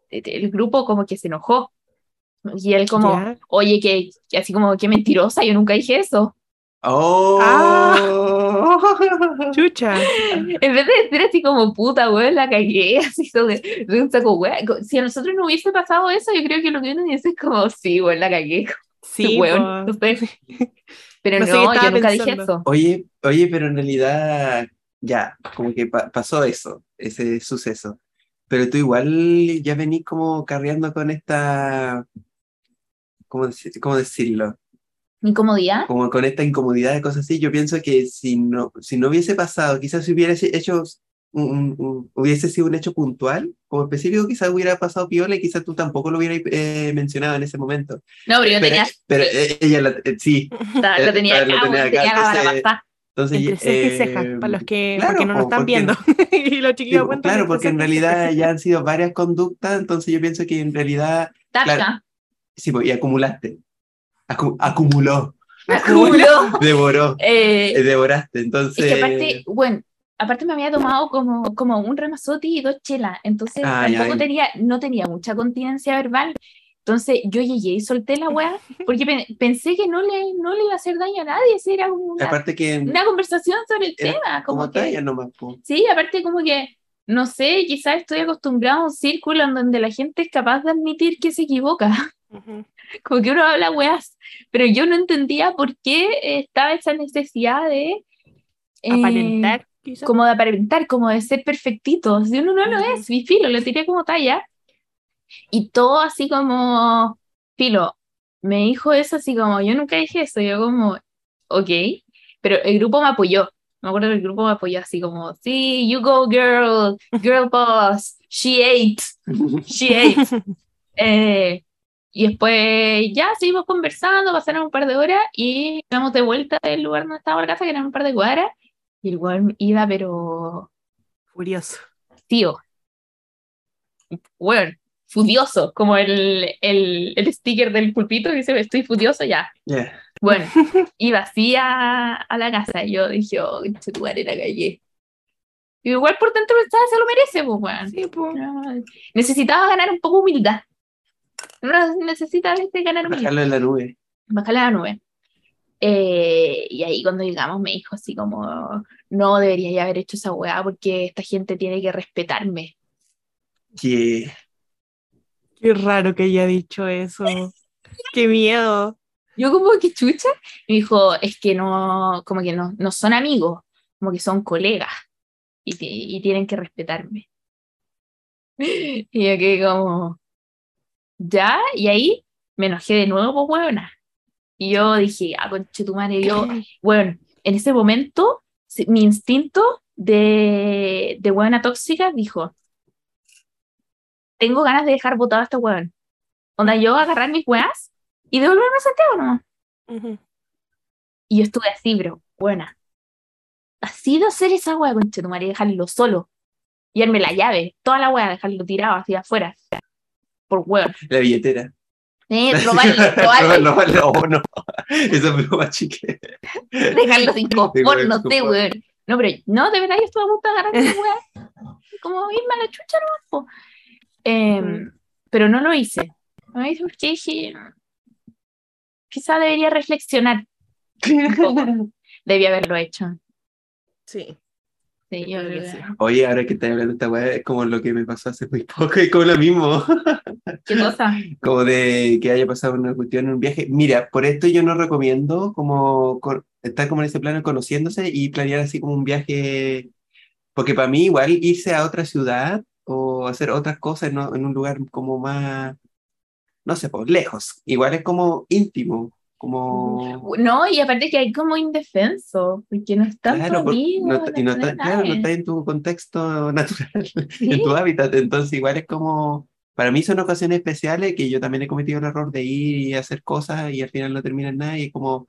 El grupo como que se enojó. Y él como, Ya. oye, que así como, qué mentirosa, yo nunca dije eso. ¡Oh! Chucha. En vez de decir así como, puta, weón, la cagué, así de, de un saco, weón. Si a nosotros no hubiese pasado eso, yo creo que lo que uno dice es como, sí, weón, la cagué, Sí, weón, sé. Pero No no, sé qué yo nunca dije eso. Oye, oye, pero en realidad ya, como que pa- pasó eso, ese suceso. Pero tú igual ya venís como carreando con esta, ¿cómo, deci- cómo decirlo? Mi comodidad. Como con esta incomodidad de cosas así. Yo pienso que si no, si no hubiese pasado, quizás si hubiera hecho, un, un- un- hubiese sido un hecho puntual, como específico, quizás hubiera pasado piola y quizás tú tampoco lo hubieras eh, mencionado en ese momento. No, pero yo Pero, tenía, pero eh, ella, la- eh, sí, la, la tenía acá, lo tenía weón, acá, tenía la bala entonces-. Entonces, eh, para los que, claro, porque no nos están porque- viendo. y los sí, chiquillos cuentan claro, porque en realidad ya han sido varias conductas, entonces yo pienso que en realidad. Claro. sí, pues, y acumulaste. Acu- acumuló, Acumuló. devoró, Eh, eh, devoraste. Entonces, Es que aparte, bueno, aparte me había tomado como, como un ramazotti y dos chelas, entonces Ah, ya, tampoco ya. tenía, no tenía mucha continencia verbal. Entonces yo llegué y solté la weá porque pe- pensé que no le, no le iba a hacer daño a nadie, si era como una, aparte que una conversación sobre el tema. como Como que, talla nomás, sí, aparte como que, no sé, quizás estoy acostumbrado a un círculo en donde la gente es capaz de admitir que se equivoca. Ujú. como que uno habla weas, pero yo no entendía por qué estaba esa necesidad de... eh, Aparentar, quizás. como de aparentar, como de ser perfectito. Si uno no lo es, mi filo, lo tiré como talla. Y todo así como, filo, me dijo eso así como, yo nunca dije eso, yo como, ok, pero el grupo me apoyó. Me acuerdo que el grupo me apoyó así como, sí, you go girl, girl boss, she ate, she ate. Eh, y después ya seguimos conversando, pasaron un par de horas y llegamos de vuelta del lugar donde estaba la casa, que eran un par de cuadras, y el weón iba, pero Furioso. tío, weón, furioso, como el, el, el sticker del pulpito que dice estoy furioso ya. Ya. Bueno, iba así a, a la casa y yo dije, oh, este lugar era calle. Y igual por dentro pensaba, se lo merece, pues, weón. Sí. No, necesitaba ganar un poco humildad. Uno necesita a veces ganar humildad. Bajarlo en la nube. Bajarle a la nube. Eh, y ahí cuando llegamos me dijo así como, no debería ya haber hecho esa weá porque esta gente tiene que respetarme. Que Qué raro que haya dicho eso. Qué miedo. Yo como que chucha, y me dijo, es que no, como que no, no son amigos, como que son colegas y, y tienen que respetarme. Y yo quedé como, ya, y ahí me enojé de nuevo, pues, huevona. Y yo dije, ah, conche tu madre, yo, bueno, en ese momento, mi instinto de, de huevona tóxica dijo, tengo ganas de dejar botado a este huevón. Onda, yo agarrar mis huevas y devolverme a Santiago nomás. Ujú. Y yo estuve así, bro, buena. Así de hacer esa hueá, conche tu madre, dejarlo solo. Y darme la llave, toda la hueá, dejarlo tirado hacia afuera. Por hueón. la billetera. Eh, robarle, robarle, no, no, no, no. Eso es más chique. dejarlo sin De confort, no sé, weón. No, pero no, de verdad yo estuve a punto de agarrar mi hueá. Como irme a la chucha nomás, po. Em, Pero no lo hice. No lo hice porque dije, quizá debería reflexionar. un poco. Debí haberlo hecho. Sí. Sí, yo Creo que sí. Oye, ahora que estás hablando de esta weá, es como lo que me pasó hace muy poco, y como lo mismo. ¿Qué cosa? como de que haya pasado una cuestión en un viaje. Mira, por esto yo no recomiendo como con- estar como en ese plano conociéndose y planear así como un viaje, porque para mí igual irse a otra ciudad o hacer otras cosas no- en un lugar como más, no sé, pues lejos, igual es como íntimo, como... No, y aparte que hay como indefenso, porque no está Claro, contigo, no, y no está, claro, no está en tu contexto natural, Sí. en tu hábitat, entonces igual es como, para mí son ocasiones especiales que yo también he cometido el error de ir y hacer cosas y al final no termina en nada y es como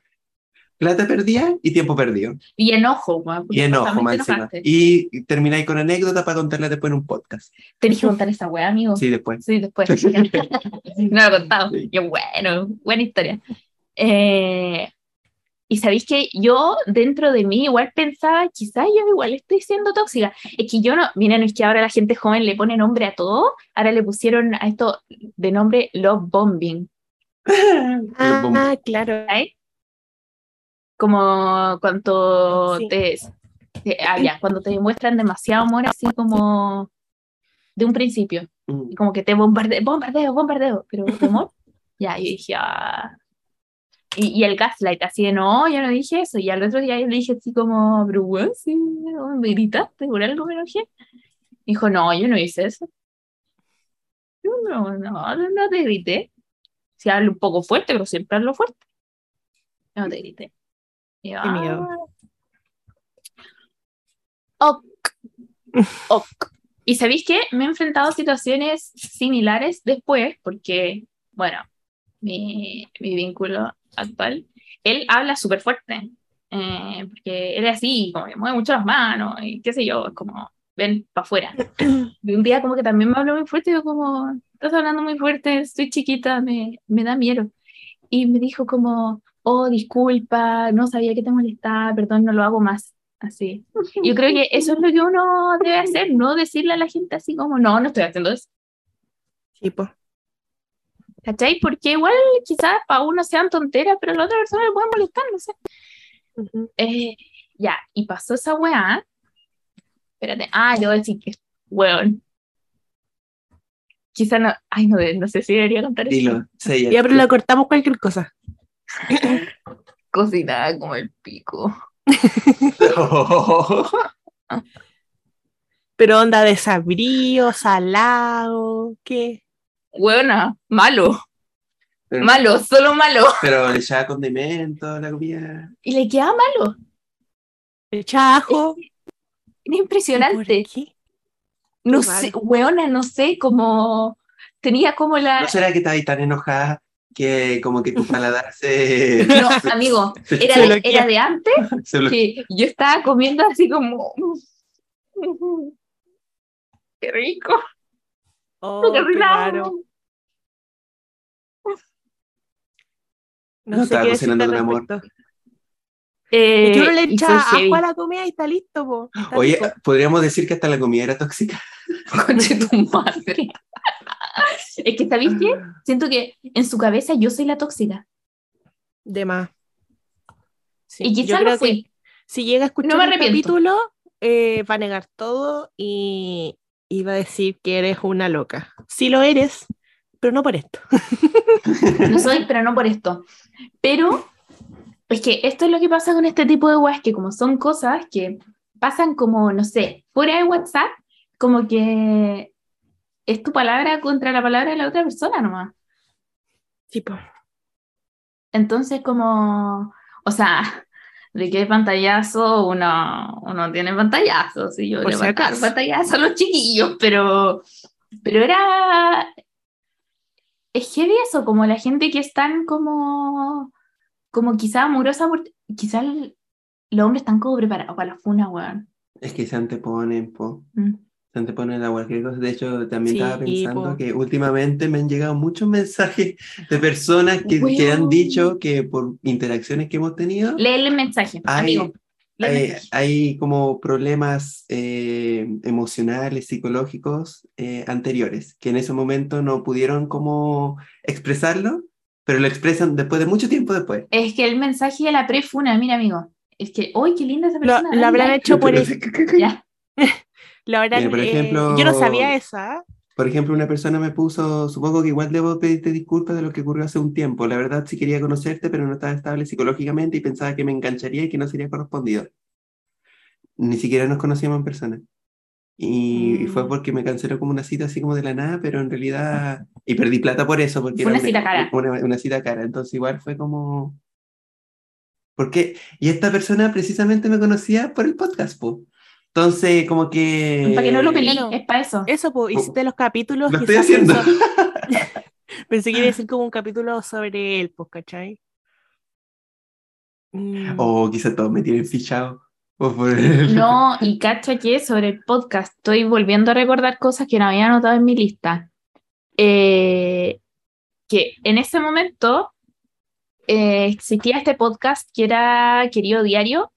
plata perdida y tiempo perdido Y enojo, porque y enojo enojaste. y termináis con anécdota para contarla después en un podcast, Tenés que contar esa weá, amigo. sí, después. Sí, después. no lo he contado. Yo, bueno, buena historia. Eh, y sabéis que yo dentro de mí igual pensaba, quizás yo igual estoy siendo tóxica. Es que yo no, miren, es que ahora la gente joven le pone nombre a todo. Ahora le pusieron a esto de nombre love bombing. Ah, claro. Como cuando Sí. te, te- ah, ya, cuando te demuestran demasiado amor así como de un principio. Mm. y como que te bombardeo, bombardeo, bombardeo, pero amor, ya, yo dije, ah. Y, y el gaslight, así de, no, yo no dije eso, y al otro día yo le dije así como, pero weón, sí, me gritaste, por algo me enojé. Dijo, no, yo no hice eso. Yo no, no, no, no te grité. Si hablo un poco fuerte, pero siempre hablo fuerte. No te grité. Y yo, Qué miedo. "Ah, Ok. Ok. Y sabéis que me he enfrentado a situaciones similares después, porque, bueno, mi, mi vínculo actual, él habla súper fuerte. eh, porque él es así, como que mueve mucho las manos y qué sé yo, es como, ven para afuera. Y un día como que también me habló muy fuerte, yo como, estás hablando muy fuerte, estoy chiquita, me, me da miedo. Y me dijo como, oh, disculpa, no sabía que te molestaba, perdón, no lo hago más. Así. Yo creo que eso es lo que uno debe hacer, no decirle a la gente así como, no, no estoy haciendo eso. Sí, po. ¿Cachai? Porque igual quizás para uno sean tonteras, pero a la otra persona le puede molestar, no sé. Eh, ya, y pasó esa weá. Espérate, ah, yo voy a decir que, weón. Quizá no, ay, no, no sé si debería contar eso. Dilo, sé Ya, pero le cortamos cualquier cosa. Cocinada como el pico. Pero onda desabrío, salado, ¿qué? Weona, malo, Pero- malo, solo malo. Pero le echaba condimento a la comida. Y le queda malo. ¿El chajo? Era impresionante. qué? No Qué sé, raro. weona, no sé, como tenía como la. ¿No será que estabas tan enojada que como que tu paladar se, No, amigo, era Se de, era de antes que yo estaba comiendo así como. Qué rico, Oh, qué rico. raro. No, No sé estaba cocinando con amor. Eh, que uno le echa ajo a la comida y está listo, po. Está Oye, rico. podríamos decir que hasta la comida era tóxica. Conche tu madre. Es que, ¿sabéis qué? Siento que en su cabeza yo soy la tóxica. De más. Sí, y yo quizás que fui. si llega a escuchar No me el capítulo, eh, va a negar todo y, y va a decir que eres una loca. Sí lo eres, pero no por esto. No soy, pero no por esto. Pero es que esto es lo que pasa con este tipo de weas, que como son cosas que pasan como, no sé, fuera de WhatsApp, como que es tu palabra contra la palabra de la otra persona nomás. Tipo, Entonces, como, o sea, de qué pantallazo uno, uno tiene pantallazos, y yo Por le si voy a dar acaso. pantallazos a los chiquillos, pero, pero era, es heavy eso, como la gente que están como, como quizá amorosa, por- quizá el- los hombres están como preparados para la funa, weón. Es que se anteponen, po. Mm. Se anteponen a cualquier cosa. De hecho, también estaba Sí, pensando po. que últimamente me han llegado muchos mensajes de personas que, que han dicho que por interacciones que hemos tenido, Léele el mensaje, Ay, amigo. Hay, mensaje. hay como problemas eh, emocionales, psicológicos eh, anteriores, que en ese momento no pudieron como expresarlo, pero lo expresan después de mucho tiempo después. Es que el mensaje de la pre-funa, mira, amigo, es que, ¡uy, qué linda esa lo, persona! lo dale habrán hecho por eso. Lo habrán, Mira, por eh, ejemplo- yo no sabía esa. Por ejemplo, una persona me puso, supongo que igual debo pedirte disculpas de lo que ocurrió hace un tiempo. La verdad sí quería conocerte, pero no estaba estable psicológicamente y pensaba que me engancharía y que no sería correspondido. Ni siquiera nos conocíamos en persona. Y, y fue Mm. porque me canceló como una cita así como de la nada, pero en realidad... Y perdí plata por eso, porque Fue era una cita cara. Una, una cita cara. Entonces igual fue como... ¿Por qué? Y esta persona precisamente me conocía por el podcast, po. Entonces, como que... Para que no lo es para eso. Eso, pues, hiciste los capítulos. Lo estoy haciendo. pensó- Pensé que iba a decir como un capítulo sobre él, pues, ¿cachai? Mm, O quizá todos me tienen fichado. O el- No, y cacha que sobre el podcast estoy volviendo a recordar cosas que no había anotado en mi lista. Eh, que en ese momento eh, existía este podcast que era Querido Diario,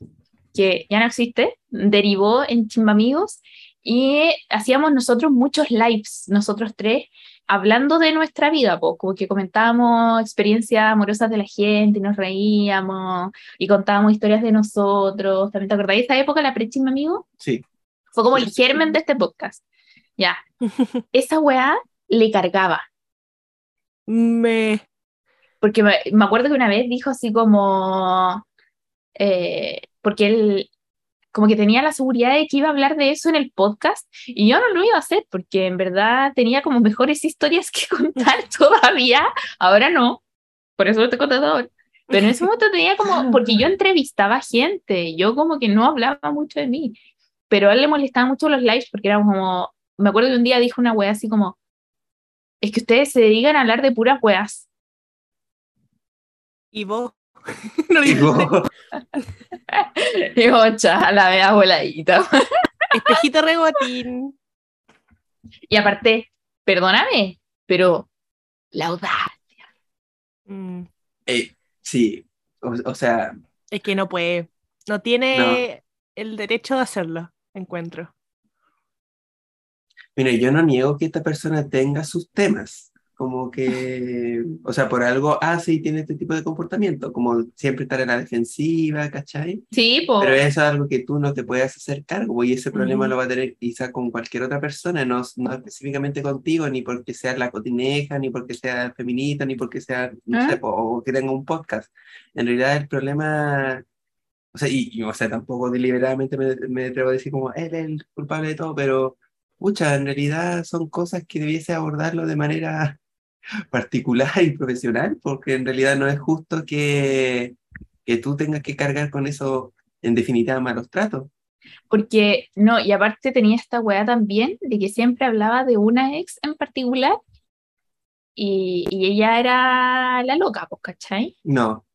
que ya no existe, derivó en Chimbamigos y hacíamos nosotros muchos lives, nosotros tres, hablando de nuestra vida, po, como que comentábamos experiencias amorosas de la gente y nos reíamos y contábamos historias de nosotros. ¿También te acordáis de esa época, la pre-Chimbamigos? Sí. Fue como el germen de este podcast. Ya. Esa weá le cargaba. Me. Porque me, me acuerdo que una vez dijo así como. eh, porque él. Como que tenía la seguridad de que iba a hablar de eso en el podcast y yo no lo iba a hacer porque en verdad tenía como mejores historias que contar todavía. Ahora no, por eso lo estoy contando ahora. Pero en ese momento tenía como, porque yo entrevistaba gente, yo como que no hablaba mucho de mí, pero a él le molestaban mucho los lives porque era como, me acuerdo que un día dijo una wea así como, es que ustedes se dedican a hablar de puras weas. ¿Y vos? no Y dijiste. vos- Y ocha, la vea voladita. Espejito rebotín. Y aparte, perdóname, pero la audacia. Mm, Eh, sí, o, o sea, Es que no puede. No tiene el derecho de hacerlo, encuentro. mira, yo no niego que esta persona tenga sus temas, como que, o sea, por algo hace y tiene este tipo de comportamiento, como siempre estar en la defensiva, ¿cachai? Sí, po. Pero eso es algo que tú no te puedes hacer cargo y ese problema Ujú. lo va a tener quizá con cualquier otra persona, no, no específicamente contigo, ni porque sea la cotineja, ni porque sea feminista, ni porque sea, no ¿Ah? sé, po, o que tenga un podcast. En realidad el problema, o sea, y, y, o sea, tampoco deliberadamente me, me atrevo a decir como él es el culpable de todo, pero, pucha, en realidad son cosas que debiese abordarlo de manera particular y profesional, porque en realidad no es justo que, que tú tengas que cargar con eso, en definitiva, malos tratos. Porque, no, y aparte tenía esta weá también de que siempre hablaba de una ex en particular y, y ella era la loca, pues, ¿cachai? No,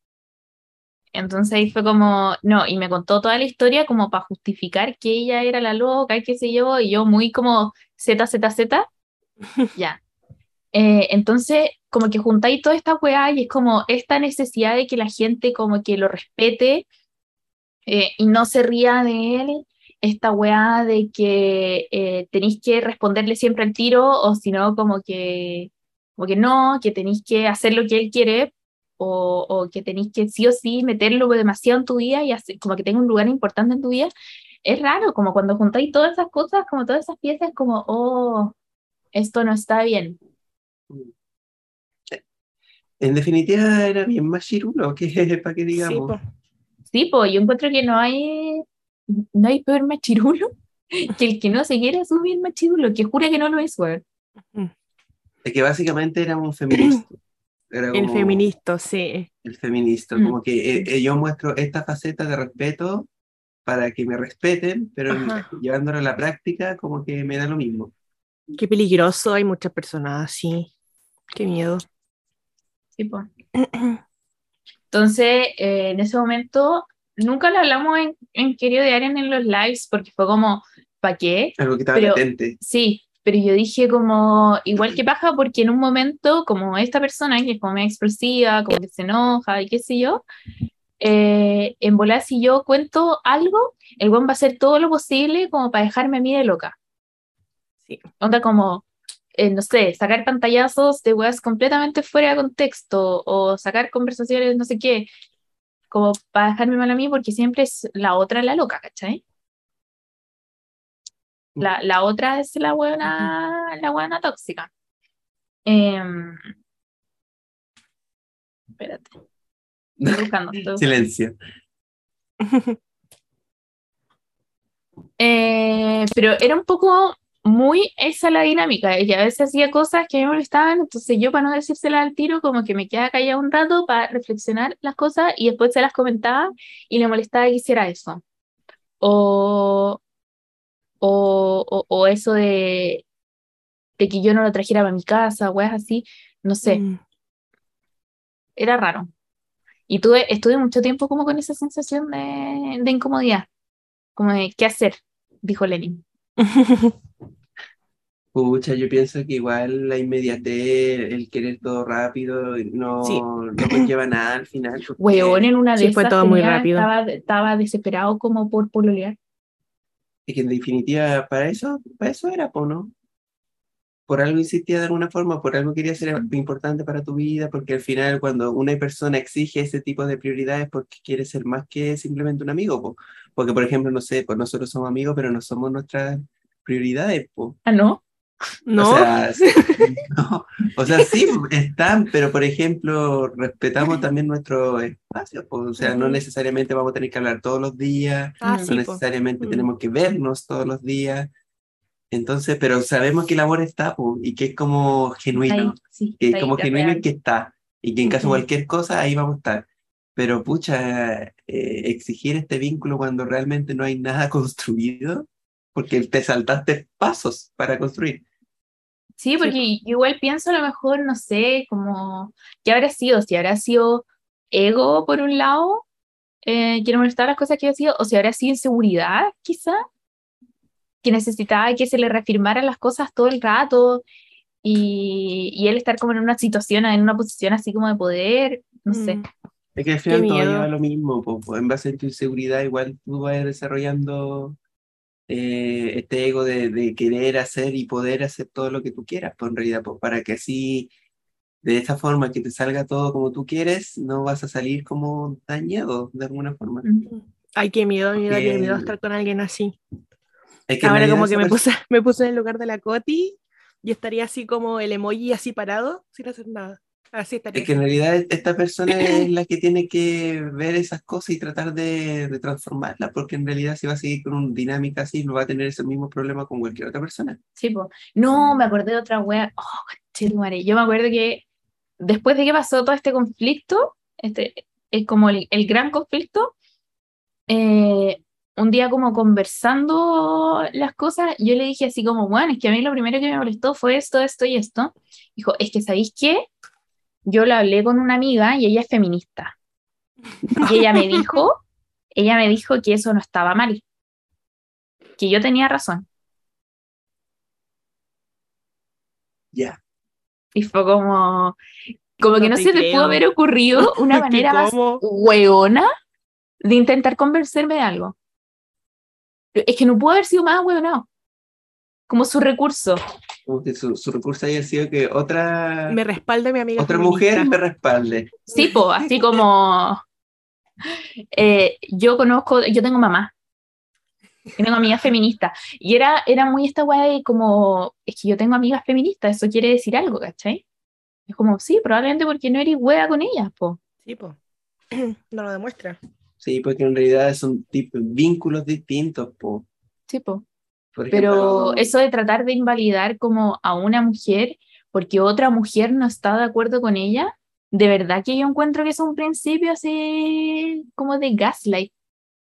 Entonces ahí fue como, no, y me contó toda la historia como para justificar que ella era la loca y qué sé yo, y yo muy como Z, Z, Z, ya. Eh, entonces, como que juntáis toda esta weá y es como esta necesidad de que la gente como que lo respete eh, y no se ría de él, esta weá de que eh, tenéis que responderle siempre al tiro o si no, como que, como que no, que tenéis que hacer lo que él quiere o, o que tenéis que sí o sí meterlo demasiado en tu vida y como que tenga un lugar importante en tu vida, es raro, como cuando juntáis todas esas cosas, como todas esas piezas, como, oh, esto no está bien. En definitiva era bien más chirulo, que para que digamos. Sí, pues yo encuentro que no hay, no hay peor machirulo que el que no se quiere asumir machirulo, que jura que no lo es, weón. Es que básicamente era un feminista. Era El feminista, sí. El feminista, Mm. como que eh, eh, yo muestro esta faceta de respeto para que me respeten, pero Ajá. llevándolo a la práctica, como que me da lo mismo. Qué peligroso, hay muchas personas así. Qué miedo. Sí, pues. Entonces, eh, en ese momento, nunca lo hablamos en, en Querido de Aren en los lives, porque fue como, ¿para qué? Algo que estaba Pero- latente. Sí, pero yo dije como, igual que paja, porque en un momento, como esta persona que es como medio explosiva, como que se enoja y qué sé yo, eh, en volar si yo cuento algo, el buen va a hacer todo lo posible como para dejarme a mí de loca. Sí. Onda como, eh, no sé, sacar pantallazos de weas completamente fuera de contexto o sacar conversaciones, no sé qué, como para dejarme mal a mí porque siempre es la otra la loca, ¿cachai? La, la otra es la buena, la buena tóxica. Em, espérate. Estoy buscando, estoy buscando. Silencio. Eh, pero era un poco muy esa la dinámica. Ella a veces hacía cosas que a mí me molestaban, entonces yo para no decírsela al tiro, como que me quedaba callada un rato para reflexionar las cosas y después se las comentaba y le molestaba que hiciera eso. O, o, o, o eso de, de que yo no lo trajera para mi casa, weas así, no sé, Mm. era raro. Y tuve, estuve mucho tiempo como con esa sensación de, de incomodidad, como de qué hacer, dijo Lenin. Pucha, yo pienso que igual la inmediatez, el querer todo rápido, no, Sí. no conlleva nada al final. porque- Weón, en una de Sí, fue todo muy rápido. Estaba, estaba desesperado como por pololear. Es que en definitiva, para eso, para eso era, po, ¿no? Por algo insistía de alguna forma, por algo quería ser importante para tu vida, porque al final cuando una persona exige ese tipo de prioridades porque quiere ser más que simplemente un amigo, po. Porque por ejemplo, no sé, pues nosotros somos amigos, pero no somos nuestras prioridades, po. Ah, ¿no? ¿No? O sea, sí, no, o sea, sí, están, pero por ejemplo, respetamos también nuestro espacio, po. O sea, no necesariamente vamos a tener que hablar todos los días, Ah, No sí, necesariamente tenemos que vernos todos los días. Entonces, pero sabemos que el amor está, po, y que es como Ahí, genuino, sí, que es ahí, como genuino y que está, y que en caso de Ujú. cualquier cosa, ahí vamos a estar. Pero pucha, eh, exigir este vínculo cuando realmente no hay nada construido, porque te saltaste pasos para construir. Sí, porque yo igual pienso a lo mejor, no sé, como, ¿qué habrá sido? Si habrá sido ego por un lado, eh, me gustaban las cosas que había sido, o si habrá sido inseguridad, quizá, que necesitaba que se le reafirmaran las cosas todo el rato y, y él estar como en una situación, en una posición así como de poder, no sé. Mm. Es que al final todo miedo. lleva a lo mismo, po, po. en base a tu inseguridad igual tú vas desarrollando eh, este ego de, de querer hacer y poder hacer todo lo que tú quieras, pues en realidad, pues para que así, de esta forma que te salga todo como tú quieres, no vas a salir como dañado de alguna forma. Mm. Ay, qué miedo, daría Porque- miedo estar con alguien así. Es que en Ahora como que me puse, me puse en el lugar de la Coti y estaría así como el emoji así parado, sin hacer nada. Así estaría. Es que en realidad esta persona es la que tiene que ver esas cosas y tratar de, de transformarlas, porque en realidad si va a seguir con una dinámica así, no va a tener ese mismo problema con cualquier otra persona. Sí, po. No, me acordé de otra wea. Oh, conchetumare. Yo me acuerdo que después de que pasó todo este conflicto, este, es como el, el gran conflicto, eh, un día como conversando las cosas, yo le dije así como, bueno, es que a mí lo primero que me molestó fue esto, esto y esto. Dijo, es que ¿sabéis qué? Yo lo hablé con una amiga y ella es feminista. Y ella me dijo, ella me dijo que eso no estaba mal, que yo tenía razón. Ya. Y fue como, como que No te se te creo. pudo haber ocurrido una ¿Qué manera más hueona de intentar convencerme de algo. Es que no pudo haber sido más hueonado. Como su recurso. Como que su, su recurso haya sido que otra, Me respalda mi amiga. otra feminista. mujer me respalde. Sí, po, así como eh, yo conozco, yo tengo mamá. y tengo amigas feministas. Y era, era muy esta weá de como, es que yo tengo amigas feministas, eso quiere decir algo, ¿cachai? Es como, sí, probablemente porque no eres wea con ellas, po. Sí, po. No lo demuestra. Sí, porque en realidad son tipos, vínculos distintos. Po. Sí, po. Por Pero eso de tratar de invalidar como a una mujer porque otra mujer no está de acuerdo con ella, de verdad que yo encuentro que es un principio así como de gaslight.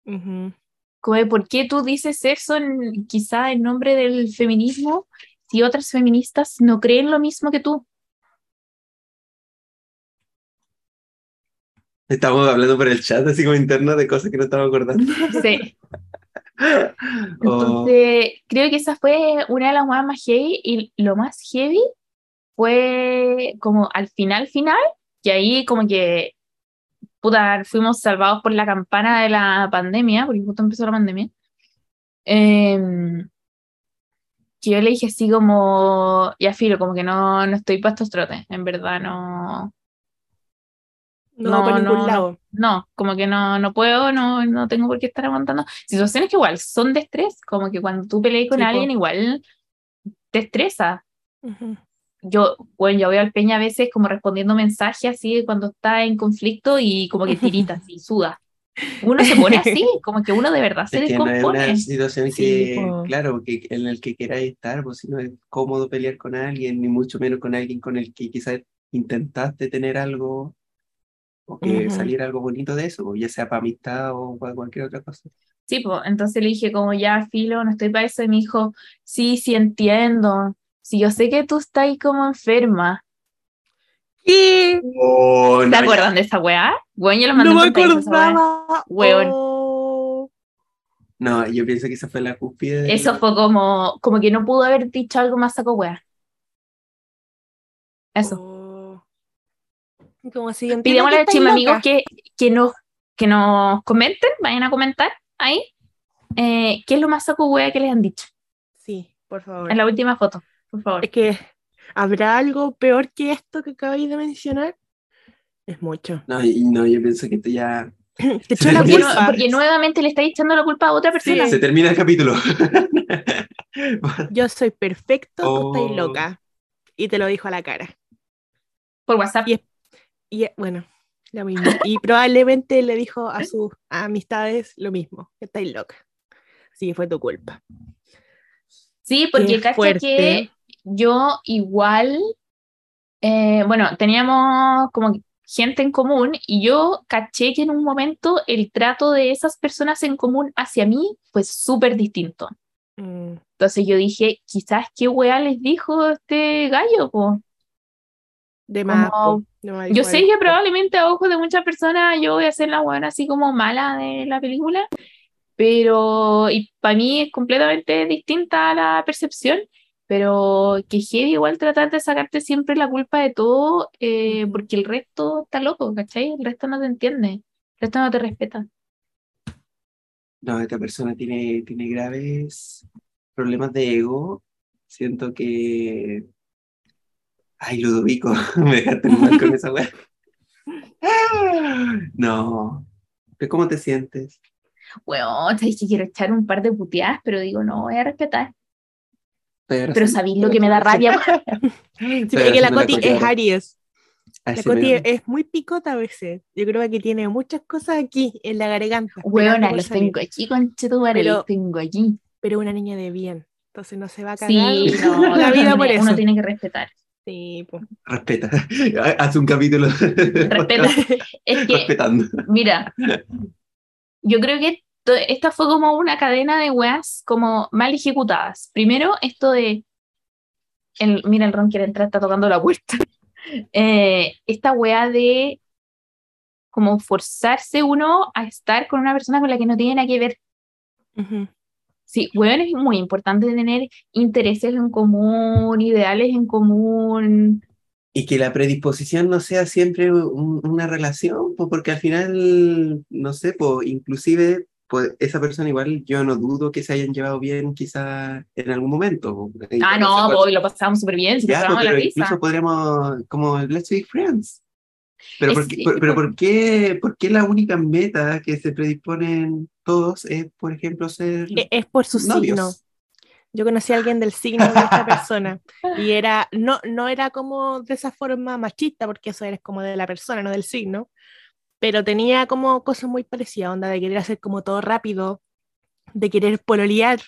Ujú. Como de por qué tú dices eso en- quizá en nombre del feminismo si otras feministas no creen lo mismo que tú. Estamos hablando por el chat, así como interno, de cosas que no estamos acordando. Sí. O- Entonces, creo que esa fue una de las más más heavy y lo más heavy fue como al final, final, que ahí como que, puta, fuimos salvados por la campana de la pandemia, porque justo empezó la pandemia. Em, que yo le dije así como, ya filo, como que no, no estoy para estos trotes, en verdad no, No, No, ningún no, no. lado. no, como que no, no puedo, no, no tengo por qué estar aguantando. Situaciones que igual son de estrés, como que cuando tú peleas con Sí, po. alguien igual te estresa. Ujú. Yo, bueno, yo veo al Peña a veces como respondiendo mensajes así cuando está en conflicto y como que tirita así, suda. Uno se pone así, como que uno de verdad se Es que no es descompone. una situación Sí, que, po. claro, que, en el que queráis estar, pues si no es cómodo pelear con alguien, ni mucho menos con alguien con el que quizás intentaste tener algo o que Ujú. saliera algo bonito de eso, ya sea para amistad o para cualquier otra cosa. Sí, pues, entonces le dije como ya, filo, no estoy para eso, y me dijo, sí, sí entiendo, sí, yo sé que tú estás ahí como enferma. ¿Qué? Oh, ¿Te no, acuerdan de esa weá? Bueno, yo lo mandé No me acordaba. Weón. Oh. No, yo pienso que esa fue la cúspide. de- Eso fue como, como que no pudo haber dicho algo más saco weá. Eso. Oh. Como si que a Chima amigos que, que, nos, que nos comenten, vayan a comentar ahí, eh, qué es lo más saco weá que les han dicho Sí, por favor. en la última foto, por favor. Es que, ¿habrá algo peor que esto que acabáis de mencionar? Es mucho. No, y no, yo pienso que esto ya Te echó Sí, la Porque, culpa. porque nuevamente le estáis echando la culpa a otra persona. se termina el capítulo. Yo soy perfecto, tú Oh. estás loca. Y te lo dijo a la cara. Por WhatsApp. Y es- Y bueno, lo mismo. Y probablemente le dijo a sus amistades lo mismo, que estáis loca. Así que fue tu culpa. Sí, porque fuerte. que yo igual, eh, bueno, teníamos como gente en común y yo caché que en un momento el trato de esas personas en común hacia mí fue súper distinto. Mm, Entonces yo dije, quizás qué weá les dijo este gallo, po? De más, Como- po, de más Yo sé que probablemente a ojos de muchas personas yo voy a ser la buena así como mala de la película, pero y para mí es completamente distinta a la percepción, pero que heavy igual tratar de sacarte siempre la culpa de todo, eh, porque el resto está loco, ¿cachai? El resto no te entiende, el resto no te respeta. No, esta persona tiene, tiene graves problemas de ego. Siento que. Ay, Ludovico, me dejaste mal con esa weá. No. ¿Pero ¿Cómo te sientes? Weón, sabes que quiero echar un par de puteadas, pero digo, no voy a respetar. Pero, Pero sabéis lo que me da rabia. Sí, que la Coti es. Aries. La Coti es muy picota a veces. Yo creo que tiene muchas cosas aquí en la garganta. Esperando por los tengo aquí, conchetumare, los tengo aquí. Pero una niña de bien. Entonces no se va a cagar Sí, no, la vida por eso. Uno tiene que respetar. Sí, po. Respeta. Haz un capítulo. Respeta. Es que, Respetando. mira, yo creo que esta fue como una cadena de weas como mal ejecutadas. Primero, esto de. El, mira, el Ron quiere entrar, está tocando la puerta. Eh, esta wea de como forzarse uno a estar con una persona con la que no tiene nada que ver. Sí, weón, es muy importante tener intereses en común, ideales en común. Y que la predisposición no sea siempre un- una relación, pues porque al final, no sé, pues inclusive pues, esa persona igual yo no dudo que se hayan llevado bien quizá en algún momento. Ah, no, pues lo pasamos súper bien, si Ya, la pero risa. incluso podríamos, como, let's be friends. Pero, Es- por, qué- por- pero por- ¿por qué, por qué la única meta que se predisponen todos es, por ejemplo, ser E- Es por su signo. novios? Yo conocí a alguien del signo de esta persona y era, no, no era como de esa forma machista, porque eso eres como de la persona, no del signo, pero tenía como cosas muy parecidas, onda de querer hacer como todo rápido, de querer pololear,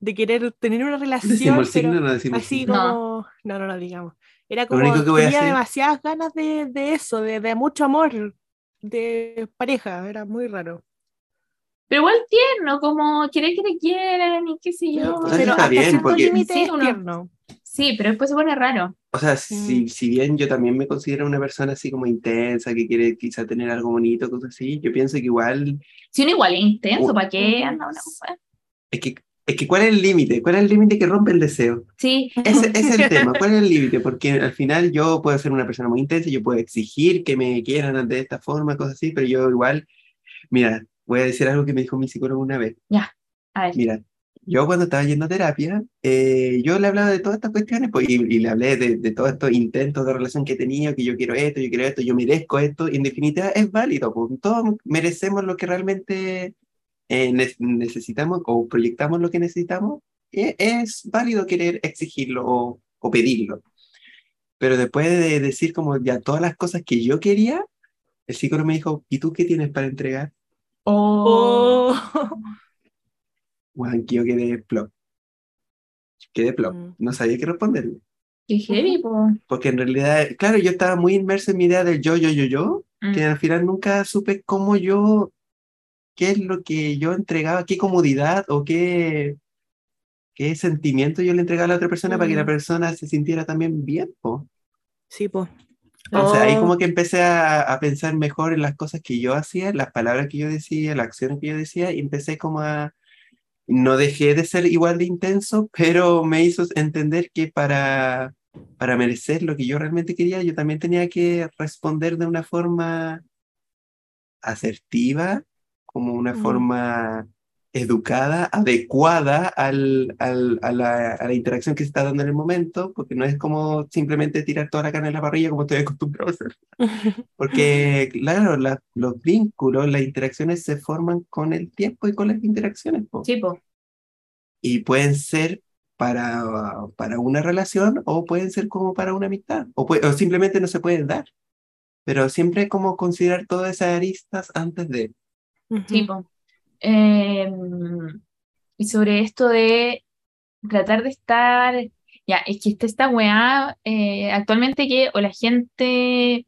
de querer tener una relación, Decimos pero signo, no decimos así signo. como, no, no lo digamos. Era como, único que tenía demasiadas ganas de, de eso, de, de mucho amor, de pareja, era muy raro. Pero igual tierno, como querer que te quieren y qué sé yo. O sea, pero está hasta bien, cierto porque- límite Sí, es uno- tierno. Sí, pero después se pone raro. O sea, si, Mm. si bien yo también me considero una persona así como intensa, que quiere quizá tener algo bonito, cosas así, yo pienso que igual, Si uno igual es intenso. ¿para qué anda una cosa? es que, es que ¿cuál es el límite? ¿Cuál es el límite que rompe el deseo? Sí, Ese, ese es el tema, ¿cuál es el límite? Porque al final yo puedo ser una persona muy intensa, yo puedo exigir que me quieran de esta forma, cosas así, pero yo igual, mira, voy a decir algo que me dijo mi psicólogo una vez. a ver. Mira, yo cuando estaba yendo a terapia, eh, yo le hablaba de todas estas cuestiones, pues, y, y le hablé de, de todos estos intentos de relación que he tenido, que yo quiero esto, yo quiero esto, yo merezco esto, y en definitiva es válido, pues, todos merecemos lo que realmente eh, ne- necesitamos o proyectamos lo que necesitamos, e- es válido querer exigirlo o, o pedirlo. Pero después de decir como ya todas las cosas que yo quería, el psicólogo me dijo, ¿y tú qué tienes para entregar? Oh. Que yo quedé plop. Quedé plop. Mm. No sabía qué responderle. Qué heavy, po. Porque en realidad, claro, yo estaba muy inmerso en mi idea del yo, yo, yo, yo, Mm. que al final nunca supe cómo yo, qué es lo que yo entregaba, qué comodidad o qué, qué sentimiento yo le entregaba a la otra persona para que la Mm. persona se sintiera también bien. po. Sí, pues. Entonces ahí Oh. como que empecé a, a pensar mejor en las cosas que yo hacía, las palabras que yo decía, las acciones que yo decía, y empecé como a... No dejé de ser igual de intenso, pero me hizo entender que para, para merecer lo que yo realmente quería, yo también tenía que responder de una forma asertiva, como una forma educada, adecuada al, al- a, la, a la interacción que se está dando en el momento, porque no es como simplemente tirar toda la carne en la parrilla como estoy acostumbrado a hacer. Porque, claro, la- los vínculos, las interacciones se forman con el tiempo y con las interacciones. po. Sí, po. Y pueden ser para, para una relación o pueden ser como para una amistad. O, pue- o simplemente no se pueden dar. Pero siempre como considerar todas esas aristas antes de... Sí, Ujú. po. Em, y sobre esto de tratar de estar, ya, es que está esta weá eh, actualmente que o la gente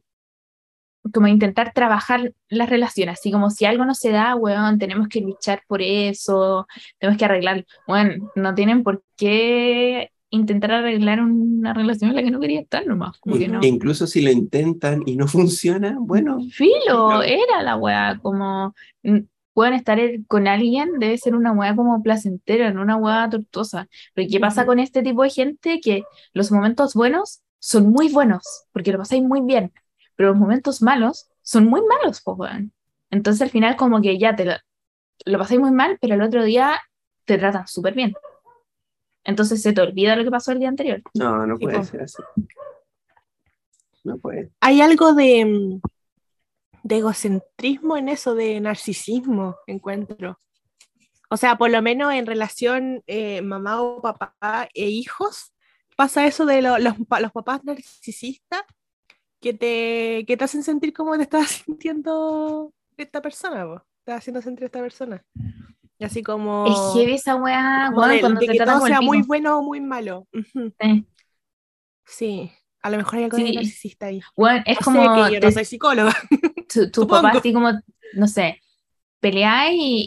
como intentar trabajar las relaciones, así como si algo no se da, weón, tenemos que luchar por eso, tenemos que arreglar, bueno, no tienen por qué intentar arreglar una relación en la que no quería estar nomás. Como que no. Incluso si lo intentan y no funciona, bueno, Filo, era la weá, como mm, pueden estar el- con alguien, debe ser una weá como placentera, no una weá tortuosa. Pero ¿qué pasa con este tipo de gente? Que los momentos buenos son muy buenos, porque lo pasáis muy bien, pero los momentos malos son muy malos, pues weón. Entonces al final como que ya te lo, lo pasáis muy mal, pero el otro día te tratan súper bien. Entonces se te olvida lo que pasó el día anterior. no, no puede ser así. No puede. Hay algo de, de egocentrismo en eso, de narcisismo, encuentro. O sea, por lo menos en relación eh, mamá o papá e hijos, pasa eso de lo- los, los papás narcisistas que te, que te hacen sentir como te estás sintiendo esta persona. Te estás haciendo sentir esta persona. Y así como, Es heavy esa weá, weón, de, cuando de te que tratan todo sea muy bueno o muy malo. Sí. Sí, a lo mejor hay algo de Sí. narcisista ahí. Weón, es No sé, como que yo te- no soy psicóloga. tu, papá así como, no sé, peleáis y,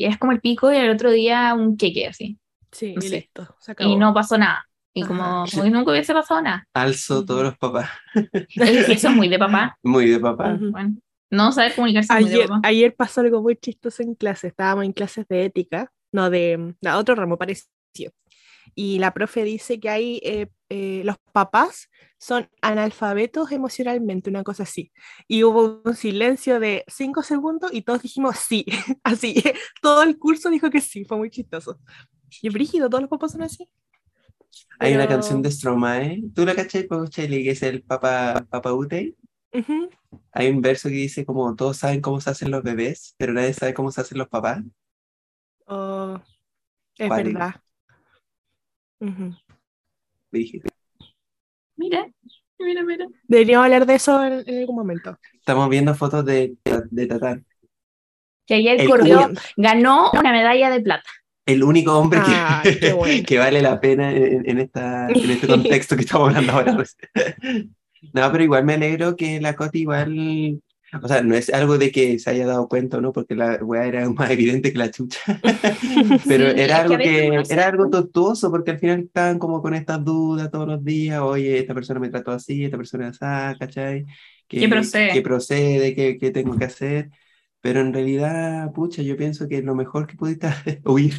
y es como el pico y el otro día un queque así. Sí, No y sé. listo. Se acabó. Y no pasó nada. Y Ajá. como, como que nunca hubiese pasado nada. Alzo todos los papás. Es- Eso es muy de papá. Muy de papá. Bueno, no saber comunicarse Ayer, papá. ayer pasó algo muy chistoso en clase. Estábamos en clases de ética, no de, de otro ramo parecido. Y la profe dice que hay eh, eh, los papás son analfabetos emocionalmente, una cosa así. Y hubo un silencio de cinco segundos y todos dijimos sí, así. Todo el curso dijo que sí, fue muy chistoso. Y brígido, todos los papás son así. Hay una Pero- canción de Stromae. ¿Tú la cachai, Chely, que es el Papa, Papa Ute? Hay un verso que dice como todos saben cómo se hacen los bebés, pero nadie sabe cómo se hacen los papás. Oh, es verdad. Brígido. Mira, mira, mira. Deberíamos hablar de eso en, en algún momento. Estamos viendo fotos de, de Tatán. Que ayer El corrió, único- ganó una medalla de plata. El único hombre que, Ah, bueno. que vale la pena en, en esta, en este contexto que estamos hablando ahora. No, pero igual me alegro que la Coti igual, o sea, no es algo de que se haya dado cuenta, ¿no? Porque la weá era más evidente que la chucha. Pero Sí, era algo que, era algo tortuoso, porque al final estaban como con estas dudas todos los días, oye, esta persona me trató así, esta persona así, ¿cachai? ¿Qué procede? ¿Qué procede? ¿Qué, qué tengo que hacer? Pero en realidad, pucha, yo pienso que lo mejor que pudiste hacer es huir.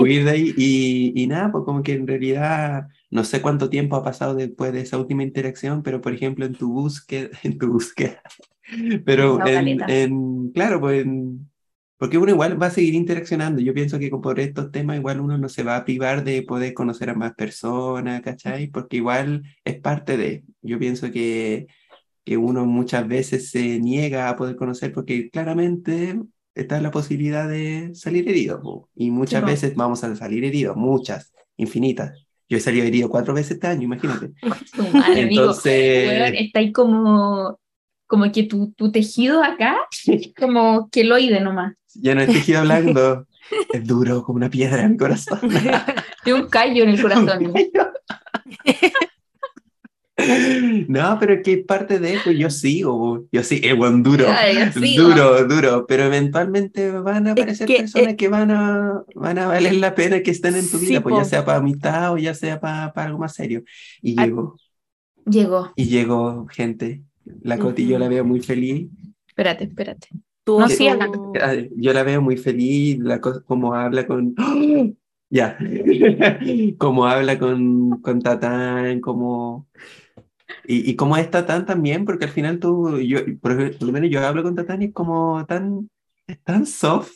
huir de ahí y, y nada, pues como que en realidad no sé cuánto tiempo ha pasado después de esa última interacción, pero por ejemplo en tu búsqueda, en tu búsqueda, pero en, claro, pues en- porque uno igual va a seguir interaccionando. Yo pienso que por estos temas igual uno no se va a privar de poder conocer a más personas, ¿cachai? Porque igual es parte de, yo pienso que, que uno muchas veces se niega a poder conocer porque claramente está la posibilidad de salir herido. Y muchas veces vamos a salir heridos, muchas, infinitas. Yo he salido herido cuatro veces este año, imagínate. Madre, amigo. Entonces, Weón, está ahí como, como que tu, tu tejido acá, como queloide nomás. ya no es tejido hablando, es duro como una piedra en mi corazón. Tiene un callo en el corazón. No, pero es que es parte de eso, yo sigo, yo sí, es buen duro, duro, duro, pero eventualmente van a aparecer que, personas eh, que van a, van a valer la pena que estén en tu Sí, vida, pues ya po. sea para amistad o ya sea para, para algo más serio. Y Ah. llegó, Llegó. y llegó gente. La Coti yo la veo muy feliz. Espérate, espérate. Tú- No, sí, acá. Ah, Yo la veo muy feliz, la co- como habla con... Ya, como habla con, con Tatán, como... Y, y como es Tatán también, porque al final tú, yo, por, lo menos yo hablo con Tatán y es como tan, es tan soft,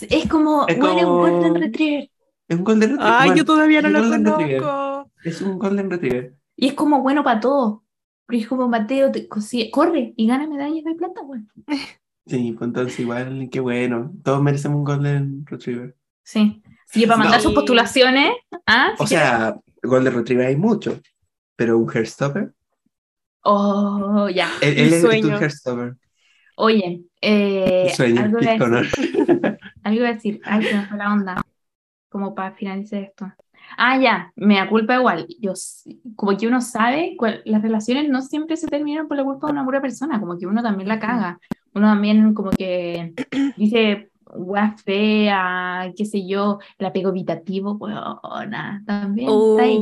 Es como, Es bueno, como- un Golden Retriever. es un Golden Retriever. Ay, bueno, yo todavía no lo Golden Retriever. conozco. Es un Golden Retriever. Y es como bueno para todo. Pero es como Mateo, te corre y gana medallas de plata, güey. Sí, pues entonces igual, qué bueno, todos merecemos un Golden Retriever. Sí. Y para mandar No. sus postulaciones, ¿ah? O sea, Golden Retriever hay mucho, pero un Hairstopper, Oh, ya. él, él es tu. Hairstopper. Oye, eh, Sueño, algo, iba a decir, algo iba a decir, ay, se me fue la onda, como para finalizar esto. Ah, ya, me da culpa igual. Yo, como que uno sabe, cuál- las relaciones no siempre se terminan por la culpa de una pura persona, como que uno también la caga. Uno también como que dice, wea fea, qué sé yo, el apego evitativo, weona, también está ahí.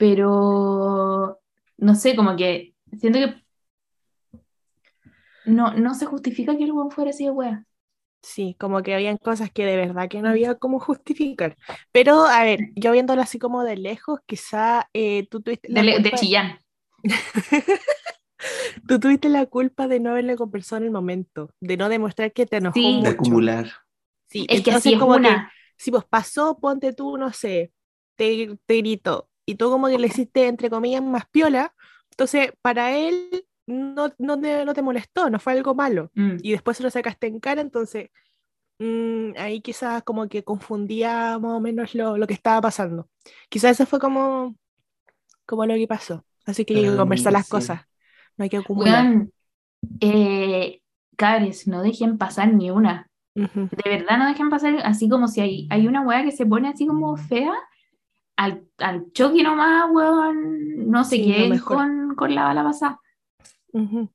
Pero no sé, como que siento que no, no se justifica que el weón fuera así de wea. sí, como que habían cosas que de verdad que no había cómo justificar. Pero, a ver, yo viéndolo así como de lejos, quizá eh, tú tuviste la De, le- de culpa- chillán. tú tuviste la culpa de no haberle conversado en el momento, de no demostrar que te enojó Sí. De acumular. Sí, Es que así es como que si vos pasó, ponte tú, no sé, te, te gritó y tú como que le hiciste, entre comillas, más piola, entonces para él no, no, te, no te molestó, no fue algo malo. Mm. Y después se lo sacaste en cara, entonces mm, ahí quizás como que confundía más o menos lo, lo que estaba pasando. Quizás eso fue como, como lo que pasó. Así que hay que Ah, conversar las sí. cosas, no hay que acumular. Weón, eh, cabres, no dejen pasar ni una. Ujú. De verdad no dejen pasar, así como si hay, hay una weá que se pone así como fea, al, al choque nomás, weón, no se Sí, queden con, con la bala pasada. Ujú.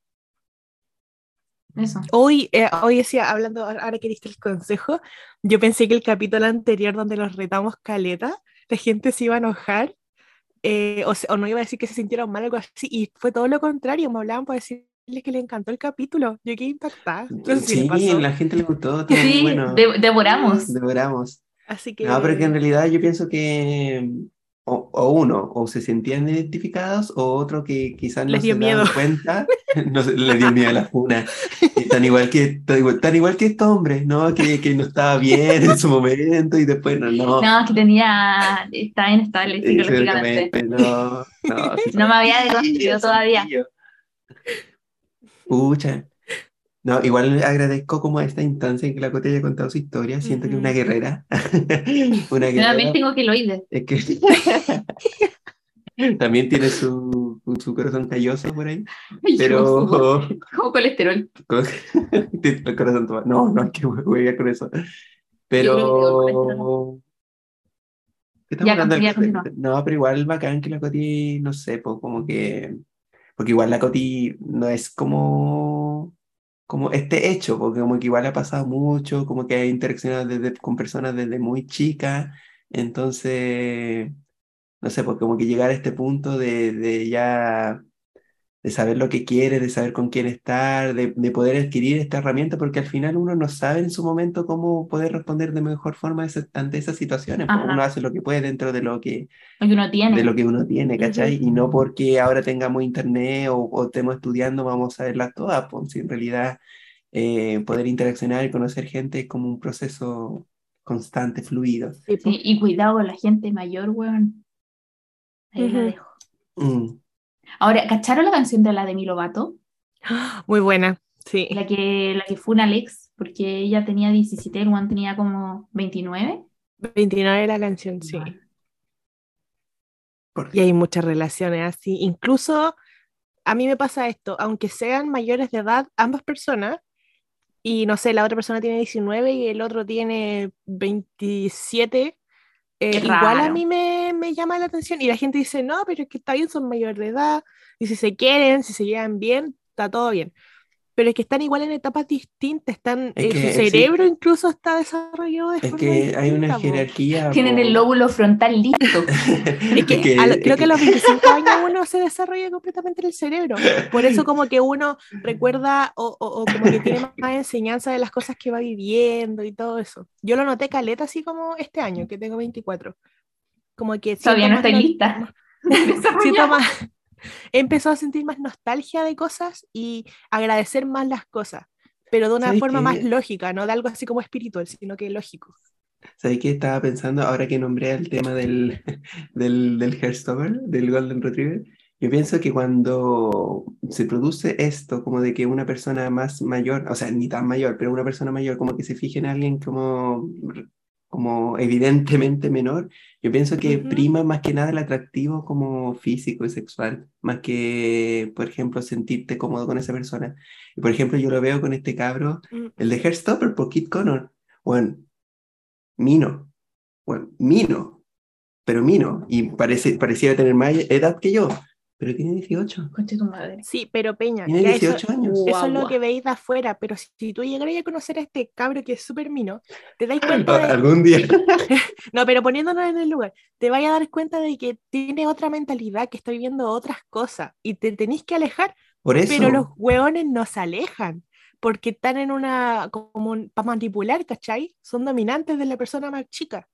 Eso. Hoy, eh, hoy decía, hablando, ahora que diste el consejo, yo pensé que el capítulo anterior donde los retamos caleta, la gente se iba a enojar, eh, o, se- o no iba a decir que se sintieron mal o algo así, y fue todo lo contrario, me hablaban para decirles que les encantó el capítulo, yo quedé impactada, si Sí, le la gente le gustó, Sí, bueno. de- devoramos. Devoramos. Así que, No, pero que en realidad yo pienso que o, o uno, o se sentían identificados, o otro que quizás no Les se dio daban miedo. cuenta, no se, les dio miedo a la funa. Tan igual que, tan igual, tan igual que estos hombres, ¿no? Que, que no estaba bien en su momento y después no, no. No, es que tenía, está inestable psicológicamente. no, no, No me había deconstruido todavía. Pucha. No, igual agradezco como a esta instancia en que la Cote haya contado su historia. Siento que es una Ujú. guerrera. Una guerrera. Nuevamente tengo keloides. Es que también tiene su, su corazón calloso por ahí, pero Como colesterol. el corazón tomado. No, no hay que huevear con eso. que Pero ¿Qué estamos Ya, hablando del. No, pero igual bacán que la Coti, no sé, pues como que porque igual la Coti no es como como este hecho, porque como que igual ha pasado mucho, como que ha interaccionado desde, con personas desde muy chica, entonces, no sé, pues como que llegar a este punto de, de ya, de saber lo que quiere, de saber con quién estar, de, de poder adquirir esta herramienta, porque al final uno no sabe en su momento cómo poder responder de mejor forma ese- ante esas situaciones, pues Ajá. uno hace lo que puede dentro de lo que, Lo que uno tiene. de lo que uno tiene, ¿cachai? Y no porque ahora tengamos internet o, o estemos estudiando vamos a verlas todas, pues si en realidad eh, poder interaccionar y conocer gente es como un proceso constante, fluido. Sí, y cuidado con la gente mayor, weón. Ahí la Ujú. dejo. Mm. Ahora, ¿cacharon la canción de la Demi Lovato? Muy buena, sí. La que, la que fue una Alex, porque ella tenía 17, el Juan tenía como 29. 29 la canción, sí. Porque Y hay muchas relaciones así. Incluso a mí me pasa esto, aunque sean mayores de edad, ambas personas, y no sé, la otra persona tiene 19 y el otro tiene 27, eh, igual a mí me, me llama la atención. Y la gente dice, no, pero es que está bien, son mayores de edad, y si se quieren, si se llevan bien, está todo bien. Pero es que están igual en etapas distintas, están, Es eh, que su cerebro incluso está desarrollado de es forma que hay una distinta, jerarquía. Tienen el lóbulo frontal listo. Es que, a lo- creo que a los 25 años uno se desarrolla completamente el cerebro. Por eso como que uno recuerda o, o- o como que tiene más enseñanza de las cosas que va viviendo y todo eso. Yo lo noté caleta así como este año, que tengo 24. Como que Todavía no estoy lista. siento más, he empezado a sentir más nostalgia de cosas y agradecer más las cosas, pero de una ¿Sabes forma qué? más lógica, no de algo así como espiritual, sino que lógico. ¿Sabes qué estaba pensando ahora que nombré el tema del, del, del Hairstopper, del Golden Retriever? Yo pienso que cuando se produce esto, como de que una persona más mayor, o sea, ni tan mayor, pero una persona mayor, como que se fije en alguien como, como evidentemente menor, yo pienso que prima más que nada el atractivo como físico y sexual, más que, por ejemplo, sentirte cómodo con esa persona. Y por ejemplo, yo lo veo con este cabro, Mm. el de Hairstopper, por Kid Connor. Bueno, Mino. Bueno, Mino. Pero Mino. Y parece, parecía tener más edad que yo. Pero tiene 18. Conche tu madre. Sí, pero Peña, Tiene ya eso, 18 años. eso es lo que veis de afuera, pero si, si tú llegaras a conocer a este cabro que es súper mino, te dais cuenta de... Algún día. No, pero poniéndonos en el lugar, te vayas a dar cuenta de que tiene otra mentalidad, que está viviendo otras cosas y te tenéis que alejar, Por eso. pero los hueones no se alejan porque están en una, como para manipular, ¿cachai? Son dominantes de la persona más chica.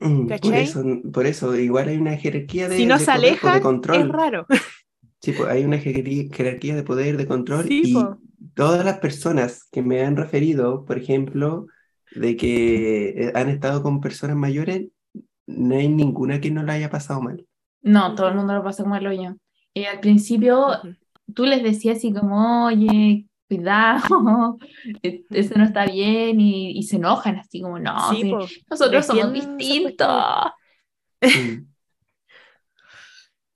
Mm, por, ¿cachai? eso, por eso, igual hay una jerarquía de, si no de se poder, de control. es raro. Sí, pues hay una jerarquía de poder, de control, Sí, y po. todas las personas que me han referido, por ejemplo, de que eh, han estado con personas mayores, no hay ninguna que no la haya pasado mal. No, todo el mundo lo pasa como el hoyo. Y al principio tú les decías así como, oye, cuidado, e- eso no está bien, y, y se enojan así como, no, Sí, sí, po. nosotros somos distintos. Mm.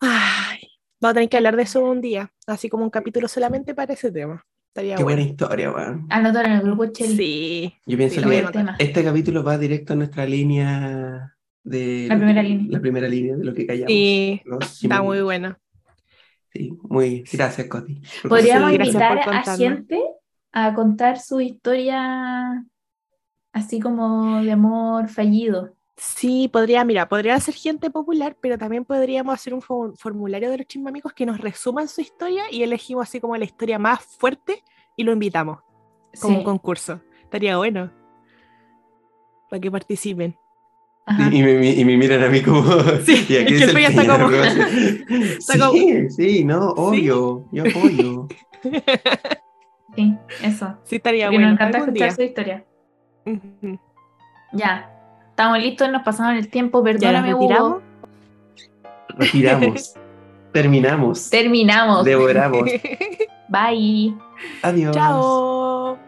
Ay, vamos a tener que hablar de eso un día, así como un capítulo solamente para ese tema. Estaría Qué buena historia, weón. Anotar en el grupo Cheli. Sí, Yo pienso Sí, que este capítulo va directo a nuestra línea de La primera que- línea. la primera línea de lo que callamos. sí, está muy bueno. Sí, muy. Gracias, Coti. Podríamos Sí, invitar a gente a contar su historia así como de amor fallido. Sí, podría, mira, podría ser gente popular, pero también podríamos hacer un fo- formulario de los chismamicos que nos resuman su historia y elegimos así como la historia más fuerte y lo invitamos como Sí. un concurso. Estaría bueno. Para que participen. Y, y me, y me miran a mí como. Sí, ¿y a es qué que es el Peña está como- sí, como- sí, no, obvio. Yo apoyo. Sí, eso. Sí, estaría Porque bueno. nos encanta escuchar día. su historia. Ya. Estamos listos, nos pasamos el tiempo. Ya Perdóname, retiramos. Hugo. Retiramos. Terminamos. Terminamos. Devoramos. Bye. Adiós. Chao.